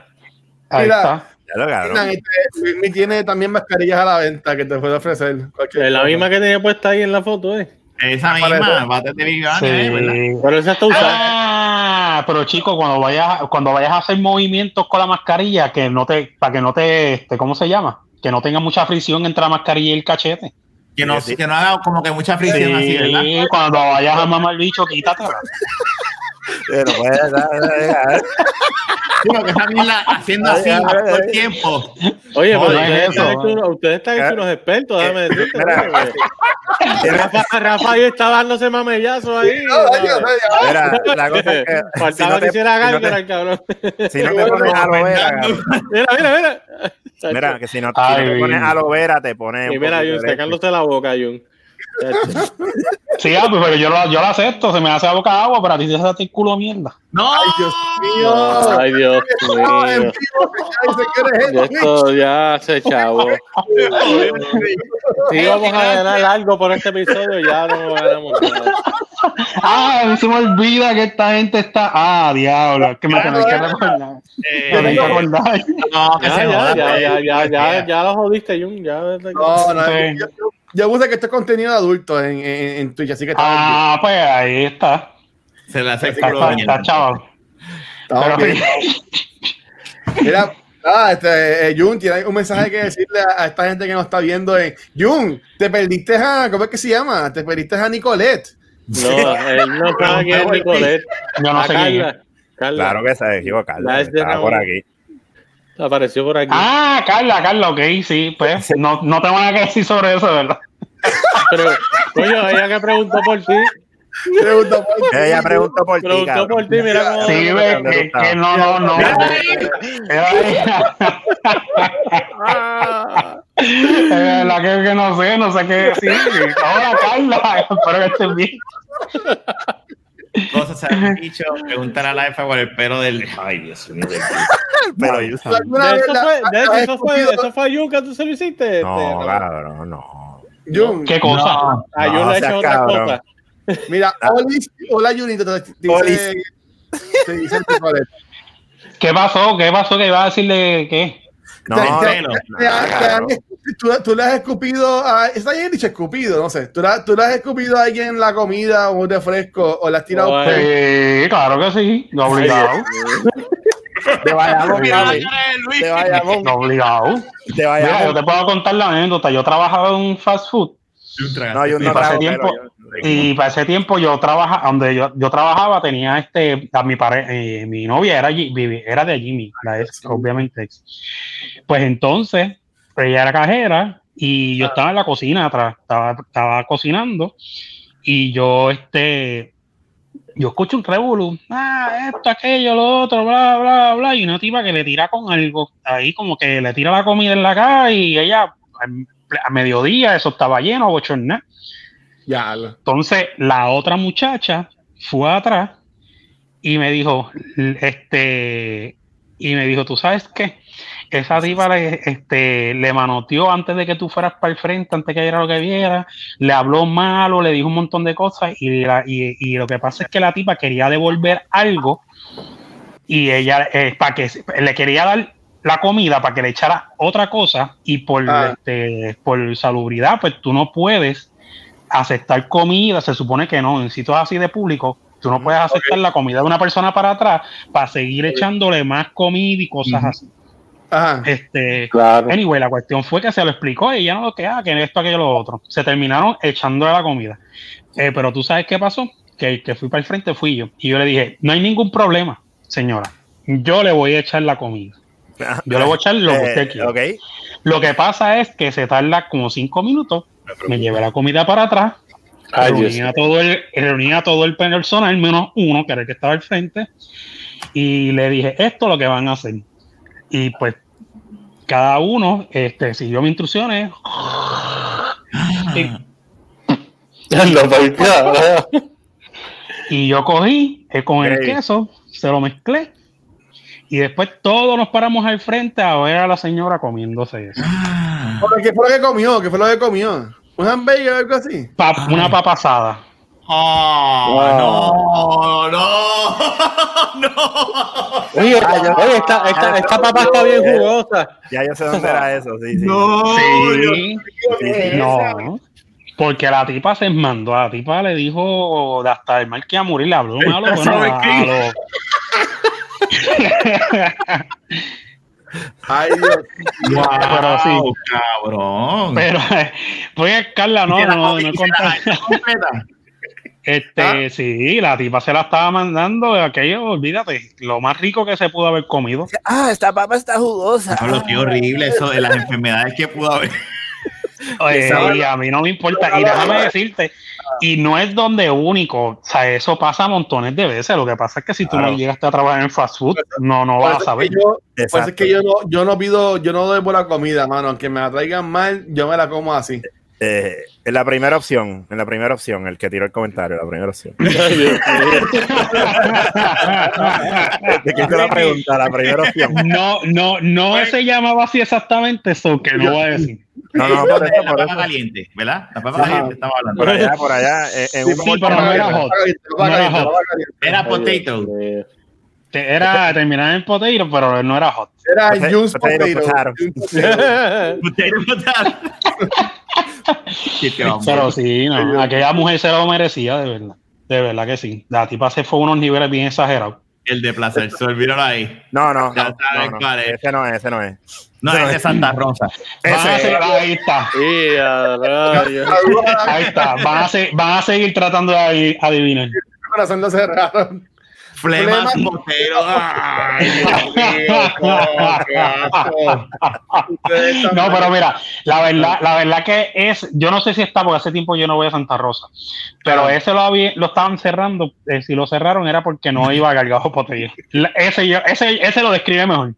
Ahí Mira. está. Luismi tiene también mascarillas a la venta que te puede ofrecer. Es la misma que tenía puesta ahí en la foto, ¿eh? Esa Para misma, bate de ¿eh? Sí. Pero esa está usada. Ah, pero chico, cuando vayas, cuando vayas a hacer movimientos con la mascarilla, que no te, para que no te, este, ¿cómo se llama? Que no tenga mucha fricción entre la mascarilla y el cachete. Que no, Sí, sí. que no haga como que mucha fricción así, ¿verdad? Sí, cuando vayas a mamar el bicho, quítatela. Pero dar, Sí, porque esa mierda haciendo así Ay, ay, todo el tiempo. Oye, No, pero no es ustedes, eso, están ¿no? ustedes están hechos unos expertos, déjame decirte. Mira, porque Rafa, Rafa ahí está dándose mamellazos ahí. No, ay, ay. Mira, la cosa es que si Faltaba no que te, hiciera si no gárgara el cabrón. si no te pones aloe vera. Mira, mira, mira. mira, que si no, si no te pones aloe vera, te pones Y mira, Jun, secándose la boca, Jun. Sí, ah, pues, pero yo lo, yo lo acepto, se me hace la boca agua, pero a ti te hace el culo mierda. ¡No! Ay, Dios mío. Ay, Dios mío. esto- ya se chavo. Si vamos a ganar algo por este episodio, ya no ganamos nada. Ah, a se me olvida que esta gente está. Ah, diablo, es que me tenés que recordar. Eh, que recordar. no, que Ya, ya, ya, ya, ya, ya, ya lo jodiste, Jun. Ya, No, no. Yo, puse que esto es contenido de adulto en, en, en Twitch, así que bien. Ah, pues ahí está. Se le hace Está, está, está chaval. Estamos Pero- bien. Mira, ah, este, eh, Jun, tiene un mensaje que decirle a, a esta gente que nos está viendo en Jun, te perdiste a, ¿cómo es que se llama? Te perdiste a Nicolette. No, él no sabe quién es Nicolette. Yo no A sé quién es. Carla. Carla. Claro que se equivoca. La es de Estaba por aquí. Apareció por aquí. Ah, Carla, Carla, ok, sí, pues no, no tengo nada que decir sobre eso, ¿verdad? Pero, coño, ella que preguntó por ti. Pregunta por ti. Ella preguntó por ti, Preguntó por ti, mira cómo. Sí, ve, que, que no, no, no. Es verdad que, que no sé, no sé qué decir. Hola, Carla, espero que estés bien. Cosas se han dicho. Preguntar a la F por el pelo del. Ay, Dios mío. del- Pero yo ¿Tú alguna De eso fue, de eso, fue, eso fue a Jun que tú se lo hiciste. No, este, cabrón, no. Jun, ¿Qué cosa? No, A Jun No, le ha seas hecho otra cabrón. cosa. mira, Olis, hola Junito, te dice, te dice. ¿Qué pasó? ¿Qué pasó? ¿Que iba a decirle qué? No, Te- no, han-. Tú, tú le has escupido a. Está bien dicho escupido, no sé. ¿Tú, la- tú le has escupido a alguien la comida o un refresco o le has tirado. Sí, claro que sí, no obligado, Te vayamos. Te vayamos. no obligado. Te Mira, yo vayamos. te puedo contar la anécdota. Yo trabajaba en un fast food No, yo Y no para ese trago, tiempo- pero yo- y para ese tiempo yo trabajaba, donde yo, yo trabajaba tenía este, a mi pare, eh, mi novia era, era de allí, mi- la ex, obviamente. ex. Pues entonces, ella era cajera y yo estaba en la cocina atrás, estaba, estaba cocinando y yo, este, yo escucho un revolú, ah, esto, aquello, lo otro, bla, bla, bla, y una tipa que le tira con algo, ahí como que le tira la comida en la cara y ella, a, mediodía, eso estaba lleno, bochornado. Ya, Entonces, la otra muchacha fue atrás y me dijo, este, y me dijo, ¿tú sabes qué? Esa tipa le, este, le manoteó antes de que tú fueras para el frente, antes que viera lo que viera, le habló malo, le dijo un montón de cosas y, la- y- y lo que pasa es que la tipa quería devolver algo y ella, eh, para que le quería dar la comida para que le echara otra cosa y por, Ah. este, por salubridad, pues tú no puedes aceptar comida, se supone que no, en sitios así de público, tú no puedes aceptar la comida de una persona para atrás para seguir echándole más comida y cosas así. Ajá. Este, Claro. Anyway, la cuestión fue que se lo explicó y ella no lo que, ah, que esto, aquello, lo otro. Se terminaron echándole la comida. Eh, pero tú sabes qué pasó? Que el que fui para el frente fui yo. Y yo le dije, no hay ningún problema, señora. Yo le voy a echar la comida. Yo le voy a echar lo que Eh, usted quiera. ok. Lo que pasa es que se tarda como cinco minutos. Me llevé la comida para atrás. Ay, reuní a todo el, reuní a todo el personal, menos uno, que era el que estaba al frente. Y le dije, esto es lo que van a hacer. Y pues cada uno este, siguió mis instrucciones. Y, pa'l carajo. y yo cogí eh, con el queso, se lo mezclé. Y después todos nos paramos al frente a ver a la señora comiéndose eso. Pero, ¿Qué fue lo que comió? ¿Qué fue lo que comió? ¿Un hamburger o algo así? Pa- una papa Oh, no, no, no. Oye, oye, esta, esta, esta papa está bien jugosa. Ya yo sé dónde era eso, sí, sí. No, no. Porque la tipa se mandó, a la tipa le dijo hasta el mal que iba a morir, le habló malo bueno, Ay, Dios. Wow, Pero sí. cabrón. Pero voy a Carla, no, ¿Y se la no, comió- no Este, sí, la tipa se la estaba mandando, aquello, olvídate, lo más rico que se pudo haber comido. Ah, esta papa está jugosa. Pablo, qué horrible eso de las enfermedades que pudo haber. Y a mí no me importa. Y déjame decirte, y no es donde único, o sea, eso pasa montones de veces. Lo que pasa es que si tú Claro. no llegaste a trabajar en fast food, no, no Por vas a eso saber. es que yo- por eso es que yo no, yo no pido, yo no doy por la comida, mano. Aunque me la traigan mal, yo me la como así. Eh, en la primera opción, en la primera opción, el que tiró el comentario, la primera opción. Ay, Dios mío. ¿De te la pregunta? La primera opción. No, no, no se llamaba así exactamente, eso que no voy a decir. No, no, por eso, la por papa eso. caliente, ¿verdad? La papa caliente estaba hablando. Por allá, por allá. eh, en un Sí, pero no era hot. No era hot. Era potato. Era terminar en potato, pero no era hot. Era Potato, Juice potato, Potato. potato. Potato. Pero sí, no, aquella mujer se lo merecía, de verdad. De verdad que sí. La tipa se fue a unos niveles bien exagerados. El de placer sol, míralo ahí. No, no, Ya no, sabes no, no. cuál es. Ese no es, ese no es. No, es de Santa Rosa. Van a Ese seguir- ahí está. Ahí está. Van a, se- van a seguir tratando de adi- adivinar. corazón lo cerraron. Flemas Flema- Botero. Ay, Dios mío, No, pero mira, la verdad, la verdad que es, yo no sé si está, porque hace tiempo yo no voy a Santa Rosa, pero Ah. ese lo, había- lo estaban cerrando, eh, si lo cerraron era porque no iba cargado. La- Ese, ese, ese lo describe mejor.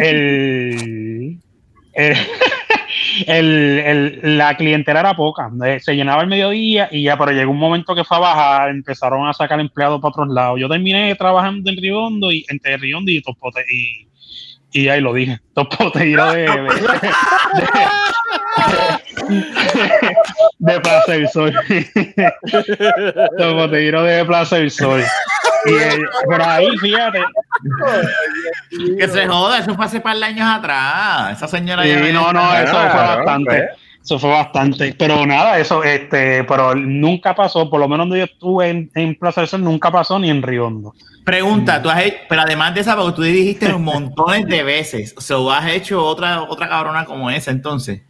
El, el, el- el- la clientela era poca, eh, se llenaba el mediodía y ya, pero llegó un momento que fue a bajar, empezaron a sacar empleados para otros lados. Yo terminé trabajando en Riondo y entre Riondo y Topote y, y ahí lo dije, Topoteiro de, de, de, de Plaza del Sol. Topoteiro de Plaza del Sol. Y el- pero ahí, fíjate, Que se joda, eso fue hace par de años atrás. Esa señora Sí, ya no, no, eso fue bastante. Eso fue bastante. Pero nada, eso, este, pero nunca pasó, por lo menos donde yo estuve en, en Plaza del Sol, nunca pasó ni en Riondo. Pregunta, tú has hecho, pero además de esa, porque tú dijiste montones de veces, o sea, has hecho otra, otra cabrona como esa, entonces.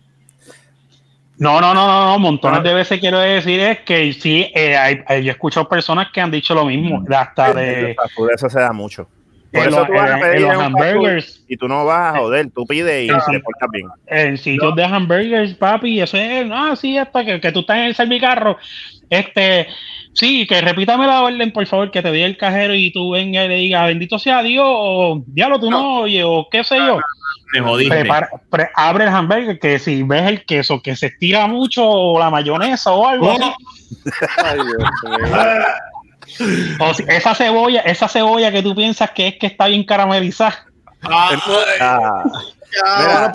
No, no, no, no, no, montones de veces quiero decir es que sí, eh, hay, hay- yo he escuchado personas que han dicho lo mismo, hasta de eso se da mucho. Por eso los, tú vas a pedir los hamburgers, y tú no vas a joder, tú pides y te sí. portas bien. en sitios de hamburgers, papi, eso es, ah, sí, hasta que, que tú estás en el servicarro, este, sí, que repítame la orden, por favor, que te dé el cajero y tú venga y le diga, bendito sea Dios, o diablo tú no, oye, o qué sé yo. Te jodiste. Prepara- pre- abre el hamburger, que si ves el queso que se estira mucho, o la mayonesa o algo así, Ay, Dios mío. O si- esa cebolla, esa cebolla que tú piensas que es que está bien caramelizada. Ah, Mira,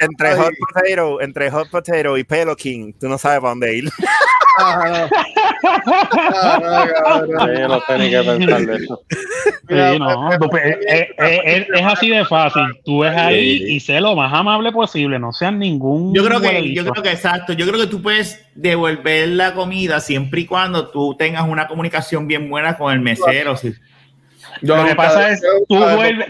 entre, hot potato, entre hot potato y pelo king, tú no sabes para dónde ir. ajá. No, cabrón. Yo no sé ni qué pensar de eso. Mira, Sí, no, es, es- es- es así de fácil. Tú ves ahí y sé lo más amable posible, no seas ningún. Yo creo que, yo creo que exacto. Yo creo que tú puedes devolver la comida siempre y cuando tú tengas una comunicación bien buena con el mesero. Yo Lo que pasa es, tú,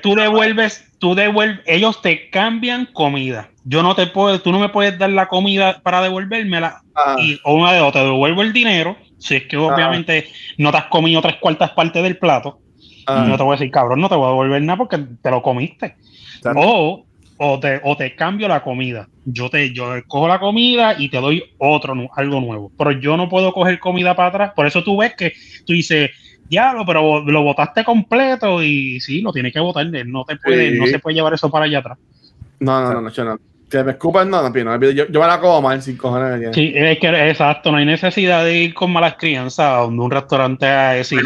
tú devuelves, tú devuelves, ellos te cambian comida. Yo no te puedo, tú no me puedes dar la comida para devolvérmela Ajá. y o una de te devuelvo el dinero, si es que obviamente no te has comido tres cuartas partes del plato, Ajá. y no te voy a decir, cabrón, no te voy a devolver nada porque te lo comiste. Exacto. O, o, te, o te cambio la comida. Yo te yo cojo la comida y te doy otro, algo nuevo. Pero yo no puedo coger comida para atrás. Por eso tú ves que tú dices, diablo, pero lo botaste completo y sí, lo tienes que botar. No te puede, Sí. no se puede llevar eso para allá atrás. No, no, no, no, yo no. Que me escupan, no, no, no, yo, yo me la como mal sin cojones. Sí, es que exacto, no hay necesidad de ir con malas crianzas a donde un restaurante a decir,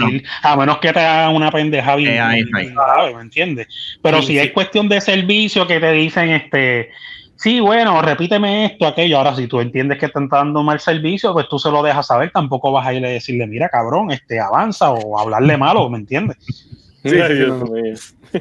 a menos que te hagan una pendeja bien, Eh, ahí, bien ahí. grave, ¿me entiendes? Pero Sí, si sí. es cuestión de servicio que te dicen, este, sí, bueno, repíteme esto, aquello, ahora si tú entiendes que te están dando mal servicio, pues tú se lo dejas saber, tampoco vas a ir a decirle, mira, cabrón, este, avanza o hablarle malo, ¿me entiendes? Sí, sí, Ay, Dios no, no. mío.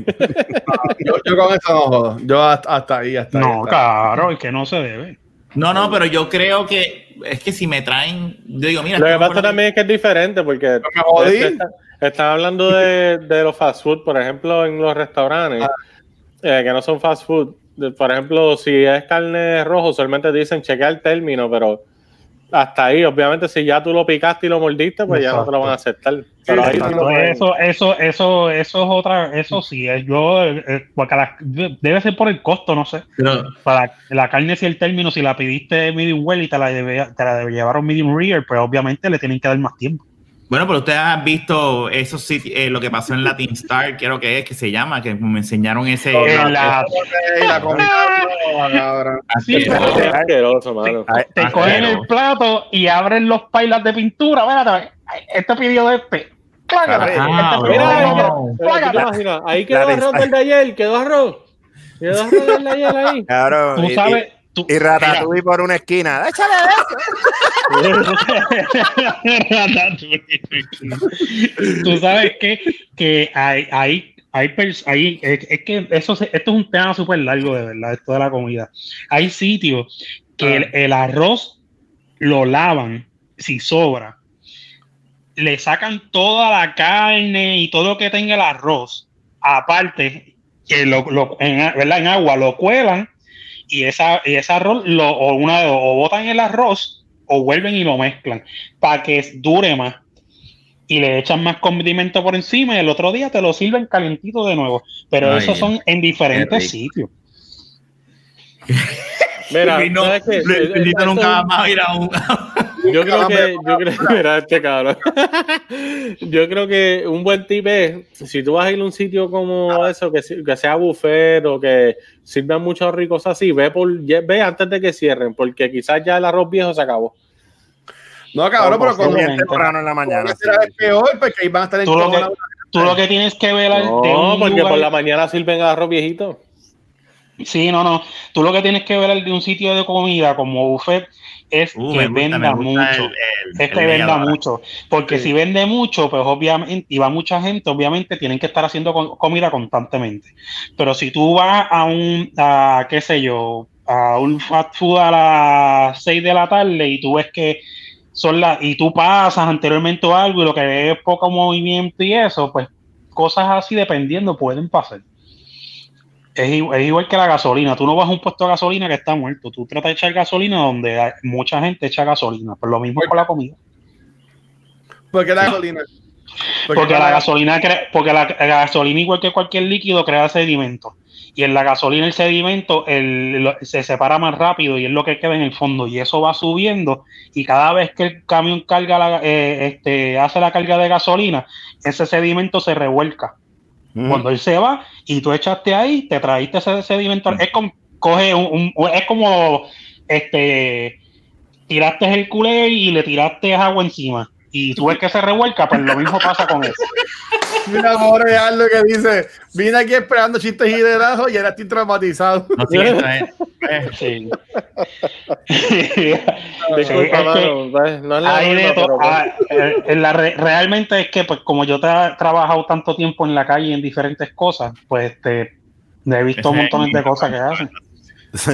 Yo, yo con eso no jodo. Yo hasta, hasta ahí, hasta ahí. No, claro, es que no se debe. No, no, pero yo creo que es que si me traen, yo digo, mira, Lo que pasa también es que es diferente porque este, está- están hablando de, de los fast food, por ejemplo, en los restaurantes, Ah. eh, que no son fast food. Por ejemplo, si es carne rojo, solamente dicen chequear el término, pero hasta ahí, obviamente, si ya tú lo picaste y lo mordiste, pues ya no te lo van a aceptar. Pero ahí sí. Eso, eso, eso, eso es otra, eso sí, es yo, eh, porque la- debe ser por el costo, no sé. Pero, Para la carne, si el término, si la pediste medium well y te la, debe- te la llevaron medium rare, pues obviamente le tienen que dar más tiempo. Bueno, pero ustedes han visto eso sí, eh, lo que pasó en Latin Star, creo que es que se llama, que me enseñaron ese. La- Y la comida, no, cabrón. Sí, Es asqueroso, mano. Ay, te cogen el plato y abren los pailas de pintura. Espérate, este pidió de este. Ah, Este Mira, pidió de mira, otro. mira, ¿tú te Clágala. imaginas? Ahí quedó arroz de- del de ayer, quedó arroz. Quedó arroz del de ayer ahí. Cabrón. Tú sabes. Tú- Y, y Ratatouille por una esquina. ¡Échale Tú sabes que, que hay, hay, hay, es, es que eso se- esto es un tema súper largo de verdad, esto de la comida. Hay sitios que el, el arroz lo lavan si sobra, le sacan toda la carne y todo lo que tenga el arroz, aparte, que lo, lo- en, ¿verdad? en agua lo cuelan y, esa, y ese arroz lo, o, una, de dos, o botan el arroz o vuelven y lo mezclan para que dure más y le echan más condimento por encima y el otro día te lo sirven calientito de nuevo. Pero Ay, esos son en diferentes sitios. Mira, no- Esto- nunca va más a ir a un. Yo creo que, yo creo, mira este cabrón. Yo creo que un buen tip es, si tú vas a ir a un sitio como eso, que, que sea buffet o que sirvan muchos ricos así, ve por, ve antes de que cierren, porque quizás ya el arroz viejo se acabó. No, cabrón, pero con temprano en la mañana. será el peor, porque ahí van a estar en Tú lo que-. Tú lo que tienes que ver No, porque lugar- por la mañana sirven arroz viejito. Sí, no, no. Tú lo que tienes que ver de un sitio de comida como buffet es Uh, que gusta, venda mucho. el- el- es que el venda mucho. Porque si vende mucho, pues obviamente, y va mucha gente, obviamente tienen que estar haciendo co- comida constantemente. Pero si tú vas a un, a, qué sé yo, a un fast food a las 6 de la tarde y tú ves que son las, y tú pasas anteriormente o algo y lo que ves es poco movimiento y eso, pues cosas así dependiendo pueden pasar. Es, igual que la gasolina. Tú no vas a un puesto de gasolina que está muerto. Tú tratas de echar gasolina donde hay- mucha gente echa gasolina. Pero lo mismo con la comida. ¿Por qué la gasolina? Porque la gasolina, cre- porque la, la gasolina, igual que cualquier líquido, crea sedimento. Y en la gasolina el sedimento el- lo- se separa más rápido y es lo que queda en el fondo. Y eso va subiendo. Y cada vez que el camión carga la, eh, este, hace la carga de gasolina, ese sedimento se revuelca. Mm. Cuando él se va y tú echaste ahí, te traíste ese sedimento. Es como, coge un, un- es como este tiraste el culé y le tiraste agua encima. Y tú ves que se revuelca, pues lo mismo pasa con eso. Mira, pobre lo que dice, vine aquí esperando chistes y de ajo y ahora estoy traumatizado. No, sí, eso es- eh, Sí. Disculpa, es que- mano, no es la Hay de norma, to- pero, ah, en la re- realmente es que pues como yo tra- he trabajado tanto tiempo en la calle en diferentes cosas, pues este, he visto Ese- montones de cosas que hacen. Sí,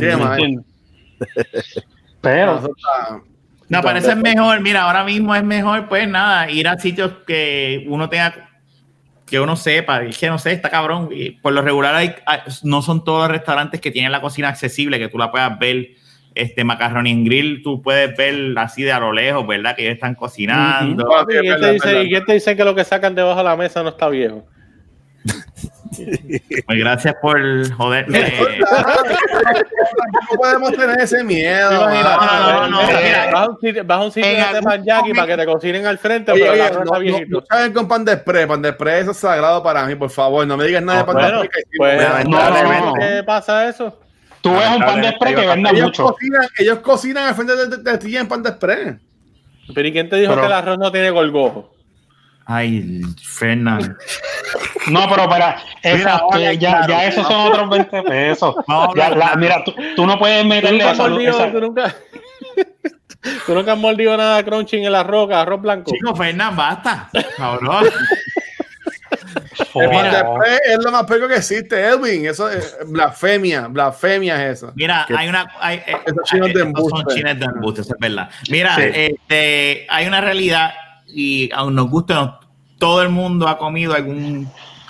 ¿me entiendes? Pero Eso No, parece mejor. Mira, ahora mismo es mejor, pues nada, ir a sitios que uno tenga, que uno sepa. Es que no sé, está cabrón. Y por lo regular, hay, no son todos los restaurantes que tienen la cocina accesible, que tú la puedas ver. Este Macaroni en Grill, tú puedes ver así de a lo lejos, ¿verdad? Que ellos están cocinando. Ujú. ¿Y quién, te dice, y quién te dice que lo que sacan debajo de la mesa no está viejo? Pues gracias por joderme. No podemos tener ese miedo. No, no, no, no, Mira, mira. vas a un sitio, vas a un sitio de algún teppanyaki para que te cocinen al frente, Oye, pero oye, no, no, no saben con pan de spray, pan de spray, eso es sagrado para mí, por favor, no me digas nada de pan de spray. que pues, no, no, no. ¿qué pasa eso? tú ves un pan de spray que vende ellos mucho. cocinan, ellos cocinan al frente de, ti en pan de spray. Pero ¿y quién te dijo que el arroz no tiene golgojo? Ay, Fernando. No, pero para Mira, exacto, oye, ya, claro. ya esos son otros 20 pesos. Ya, la- mira, tú, tú no puedes ¿Tú meterle nunca, has esa, mordido, esa- tú, nunca, tú nunca has mordido nada de crunchy en el arroz, arroz blanco. Chico, Fernán, basta. Cabrón. Oh. spray es lo más peor que existe, Edwin. Eso es blasfemia, blasfemia es eso. Mira, hay una. Hay, eh, Esos chinos de embuste. Son chinos de embuste, eso es verdad. Mira, Sí. este, hay una realidad y aun nos guste, o no, todo el mundo ha comido algún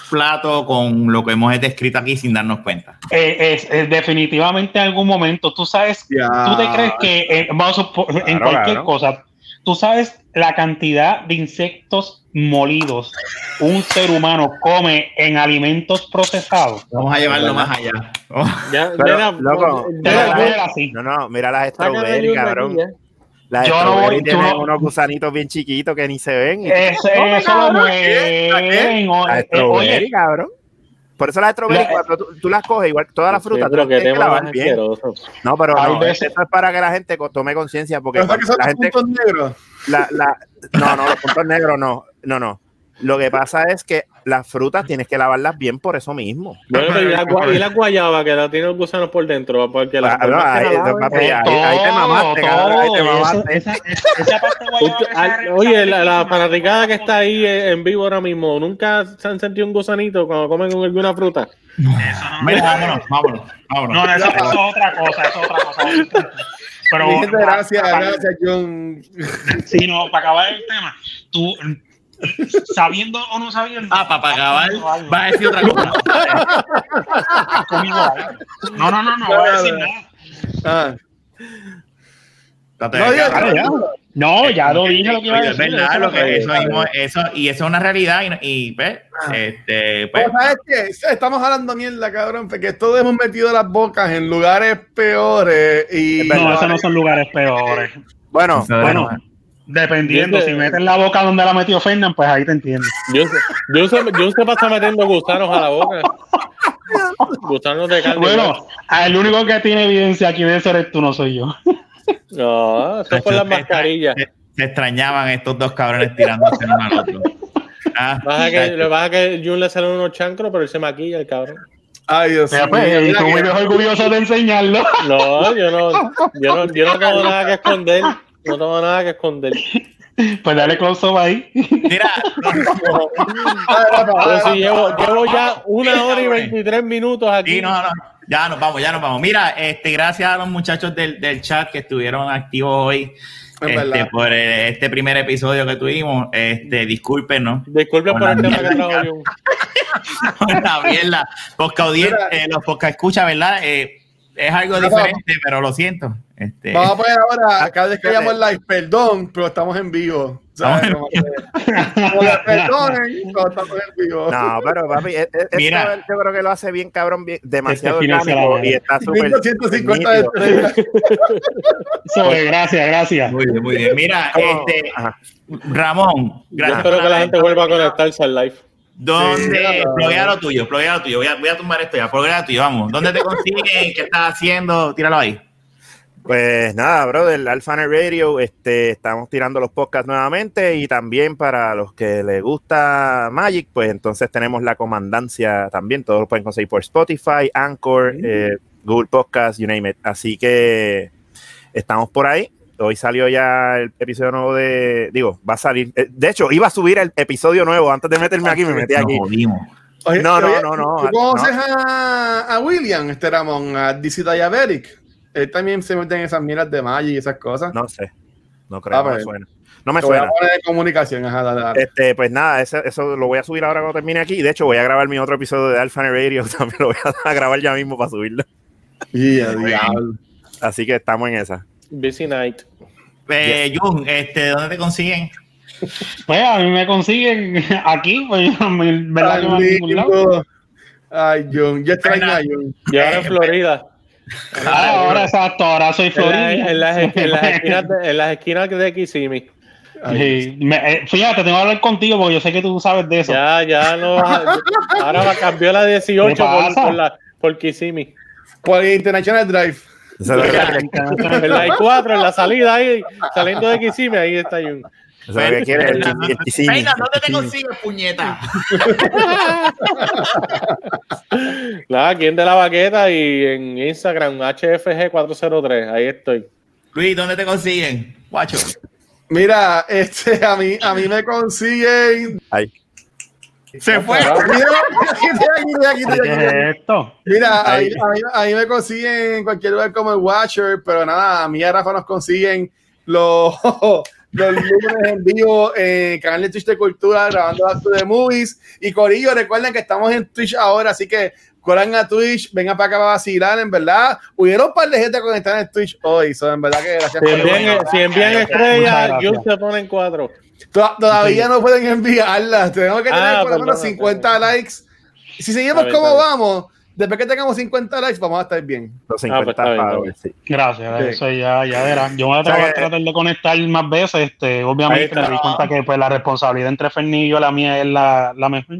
plato con lo que hemos descrito aquí sin darnos cuenta. Eh, es, es definitivamente en algún momento, tú sabes, Ya. tú te crees que eh, vamos a supo- en Claro, cualquier claro. cosa, tú sabes la cantidad de insectos molidos un ser humano come en alimentos procesados. Vamos a llevarlo más allá. Oh, Ya, Pero, nena, loco, Mira, lo la- voy a decir así. No, no, mira las una cabrón. Las Yo no voy- tienen no- unos gusanitos bien chiquitos que ni se ven. y- Ese- eso lo mueven. eh, strawberry, Oye, cabrón. Por eso las strawberry, La- cuando tú, tú las coges, igual todas las Sí, frutas, pero tú que que lavar bien. asqueroso. No, pero Hay no, veces- eso es para que la gente tome conciencia, porque Pero que cuando son la los gente, puntos negros. la, la, no, no, los puntos negros no, no, no. Lo que pasa es que las frutas tienes que lavarlas bien por eso mismo. Bueno, pero y la, gua- y la guayaba que la tiene los gusanos por dentro, porque la Ah, no, ahí, papi, ahí- ahí te mamaste, cabrón, ahí te mamaste. eso- esa, guayaba Oye, la, la fanaticada que está ahí en en vivo ahora mismo, ¿nunca se han sentido un gusanito cuando comen alguna fruta? Mira, vámonos, vámonos, vámonos. No, no, eso, eso es otra cosa, eso es otra cosa. Pero gracias, para- gracias, John. Sí, no, para acabar el tema, tú, sabiendo o no sabiendo. Ah, para acabar, has comido algo, va a decir otra cosa. No, no, no, no, voy a decir nada. Ah, no nada. No, ya lo dije lo que iba a Oye, es decir. verdad, eso lo es que, eso, que- mismo, eso, y eso es una realidad y, y pues, este, pues, Pero, ¿Sabes qué? Estamos hablando mierda, cabrón, porque todos hemos metido las bocas en lugares peores y No, esos no son lugares peores. Bueno, bueno. Dependiendo, Yo si sé- metes la boca donde la metió Fernan, pues ahí te entiendo. Yo, sé- yo, sé, yo sé para estar metiendo gusanos a la boca. Gusanos de carne. Bueno, el único que tiene evidencia aquí de ser eres tú, no soy yo. No, esto es por las Se- mascarillas. Se, se extrañaban estos dos cabrones tirándose uno al otro. Ah, Baja que, lo que pasa es que Jun le salen unos chancros, pero él se maquilla el cabrón. Ay, Dios Mira, mío. pues, y tú orgulloso de enseñarlo. No, yo no, yo no, yo no tengo nada que esconder. No tengo nada que esconder. Pues dale close up ahí. Mira, Pero si llevo, llevo ya una hora y 23 minutos aquí. Sí, no, no, ya nos vamos, ya nos vamos. Mira, este, gracias a los muchachos del, del chat que estuvieron activos hoy Es este, por eh, este primer episodio que tuvimos. Este, discúlpenos Disculpen por el tema que trajo por la mierda. Podcast eh, los podcast escucha, ¿verdad? Eh, es algo Mira, diferente, pero lo siento. Este, Vamos a poner ahora, cada vez que llamo el live, perdón, pero estamos en vivo. ¿sabes? Estamos perdonen, pero estamos en vivo. no, pero papi, e- e- Mira. esto yo creo que lo hace bien, cabrón, bien, demasiado Este orgánico y está súper 1250 nítido. estrellas. Eso es, gracias, gracias. muy bien, muy bien. Mira, este, ajá. Ramón, Yo gracias. espero que la gente vuelva a conectarse al live. ¿Dónde? Sí. Pluguea lo tuyo, pluguea lo tuyo. Voy a, voy a tumbar esto ya. Pluguea lo tuyo, vamos. ¿Dónde te consiguen? ¿Qué estás haciendo? Tíralo ahí. Pues nada, brother, Alphanet Radio, este, estamos tirando los podcasts nuevamente y también para los que les gusta Magic, pues entonces tenemos la comandancia también, todos lo pueden conseguir por Spotify, Anchor, eh, Google Podcast, you name it. Así que estamos por ahí. Hoy salió ya el episodio nuevo de, digo, va a salir. eh, De hecho, iba a subir el episodio nuevo antes de meterme aquí, me metí aquí. Oye, No, no, no, no, ¿Tú conoces no. a, a William, este Ramón, a DC Diabetic? Él también se mete en esas miras de Magic y esas cosas. No sé, no creo, Ah, no me pues. suena. No me suena. de comunicación, ajá, dale, dale. Este, pues nada, eso, eso lo voy a subir ahora cuando termine aquí. Y de hecho, voy a grabar mi otro episodio de Alpha Radio. También lo voy a grabar ya mismo para subirlo. Y a diablo. Así que estamos en esa. Busy night. Eh, Jun, este, ¿dónde te consiguen? Pues a mí me consiguen aquí, pues verdad que lado. Lindo. Ay, John, yo extraño a John. Yo ahora en Florida. Ah, ahora exacto, ahora soy En, la- Florida. en las, en las esquinas de, en las esquinas de Kissimmee. Sí, me- eh, fíjate, tengo que hablar contigo porque yo sé que tú sabes de eso. Ya, ya no. Ahora cambió la 18 ¿Qué por, por, la, por Kissimmee. Por International Drive. Eso es lo que, En la I4, en la salida ahí, saliendo de Kissimmee, ahí está Jun. eso es lo que quiere el, el, el Kissimmee. Reina, ¿dónde te consigues, puñeta? Nada, aquí en De La Baqueta y en Instagram, HFG403. Ahí estoy. Luis, ¿dónde te consiguen? Guacho. Mira, este, a mí, a mí me consiguen. Ay, Se fue. Mira, aquí estoy, aquí estoy, aquí estoy, ¿Qué aquí estoy. es esto? Mira, Ahí. ahí, ahí- me consiguen en cualquier lugar como el Watcher, pero nada, a mí y a Rafa nos consiguen los, los lunes en vivo en canal de Twitch de Cultura grabando Back to the Movies. Y Corillo, recuerden que estamos en Twitch ahora, así que corran a Twitch, vengan para acá para vacilar, en verdad. Hubieron un par de gente conectada en Twitch hoy, so, en verdad que gracias Si por envían, si envían estrellas. Jun se pone en cuatro. Toda- Todavía no pueden enviarlas. Tenemos que tener Ah, por lo menos perdón, 50 likes. Si seguimos bien, como vamos, después que tengamos 50 likes, vamos a estar bien. los Ah, pues 50 está bien, está followers, sí. Gracias, Sí. eso ya, ya verás. Yo voy a O sea tratar, de conectar más veces. Este, obviamente me di cuenta que pues, la responsabilidad entre Ferni y yo, la mía es la, la mejor.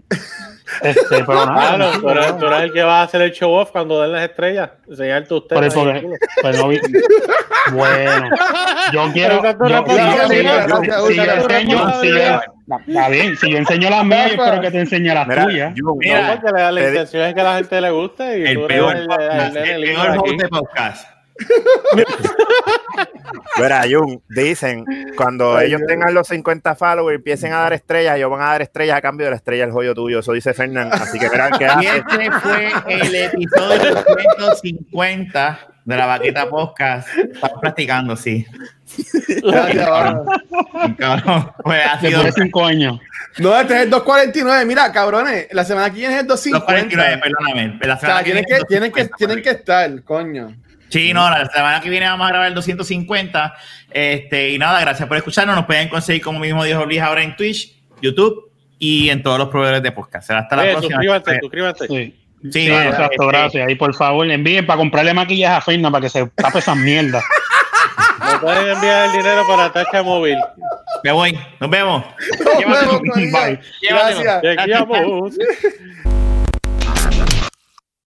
Este, pero nada. Claro, tú eres, tú eres el que va a hacer el show off cuando den las estrellas. Enseñarte usted. Por eso que- pues, no vi- bueno, yo quiero. Está bien, si yo enseño las mías, yo espero que te enseñe las Mira, tuyas. Mira, No, porque la, la te- intención es que a la gente le guste y El tú peor eres el, el, el, el el peor aquí. host de podcast. Mira, Jun, dicen, cuando ellos tengan los 50 followers y empiecen a dar estrellas, ellos van a dar estrellas a cambio de la estrella del joyo tuyo. Eso dice Fernán. Así que verán que Y hace. este fue el episodio 150 de la Baqueta Podcast. Estamos practicando, sí. Cabrón. Pues ha sido Después de cinco años. No, este es el 249. Mira, cabrones, la semana que viene es el 250. 249, perdóname. La O tienen que, tienen, que, 250, tienen que estar, coño. Sí, no, la semana que viene vamos a grabar el 250. Este, y nada, gracias por escucharnos. Nos pueden conseguir, como mismo dijo Luis, ahora en Twitch, YouTube y en todos los proveedores de podcast. Será hasta la Oye, próxima. suscríbete, suscríbete. Sí. Sí, exacto, este, gracias. Ahí por favor, envíen para comprarle maquillaje a Ferna para que se tape esas mierdas. Me pueden enviar el dinero para Tacha Móvil. Me voy. Nos vemos. Nos Llévatelo. vemos. Bye. Gracias. Chequeamos.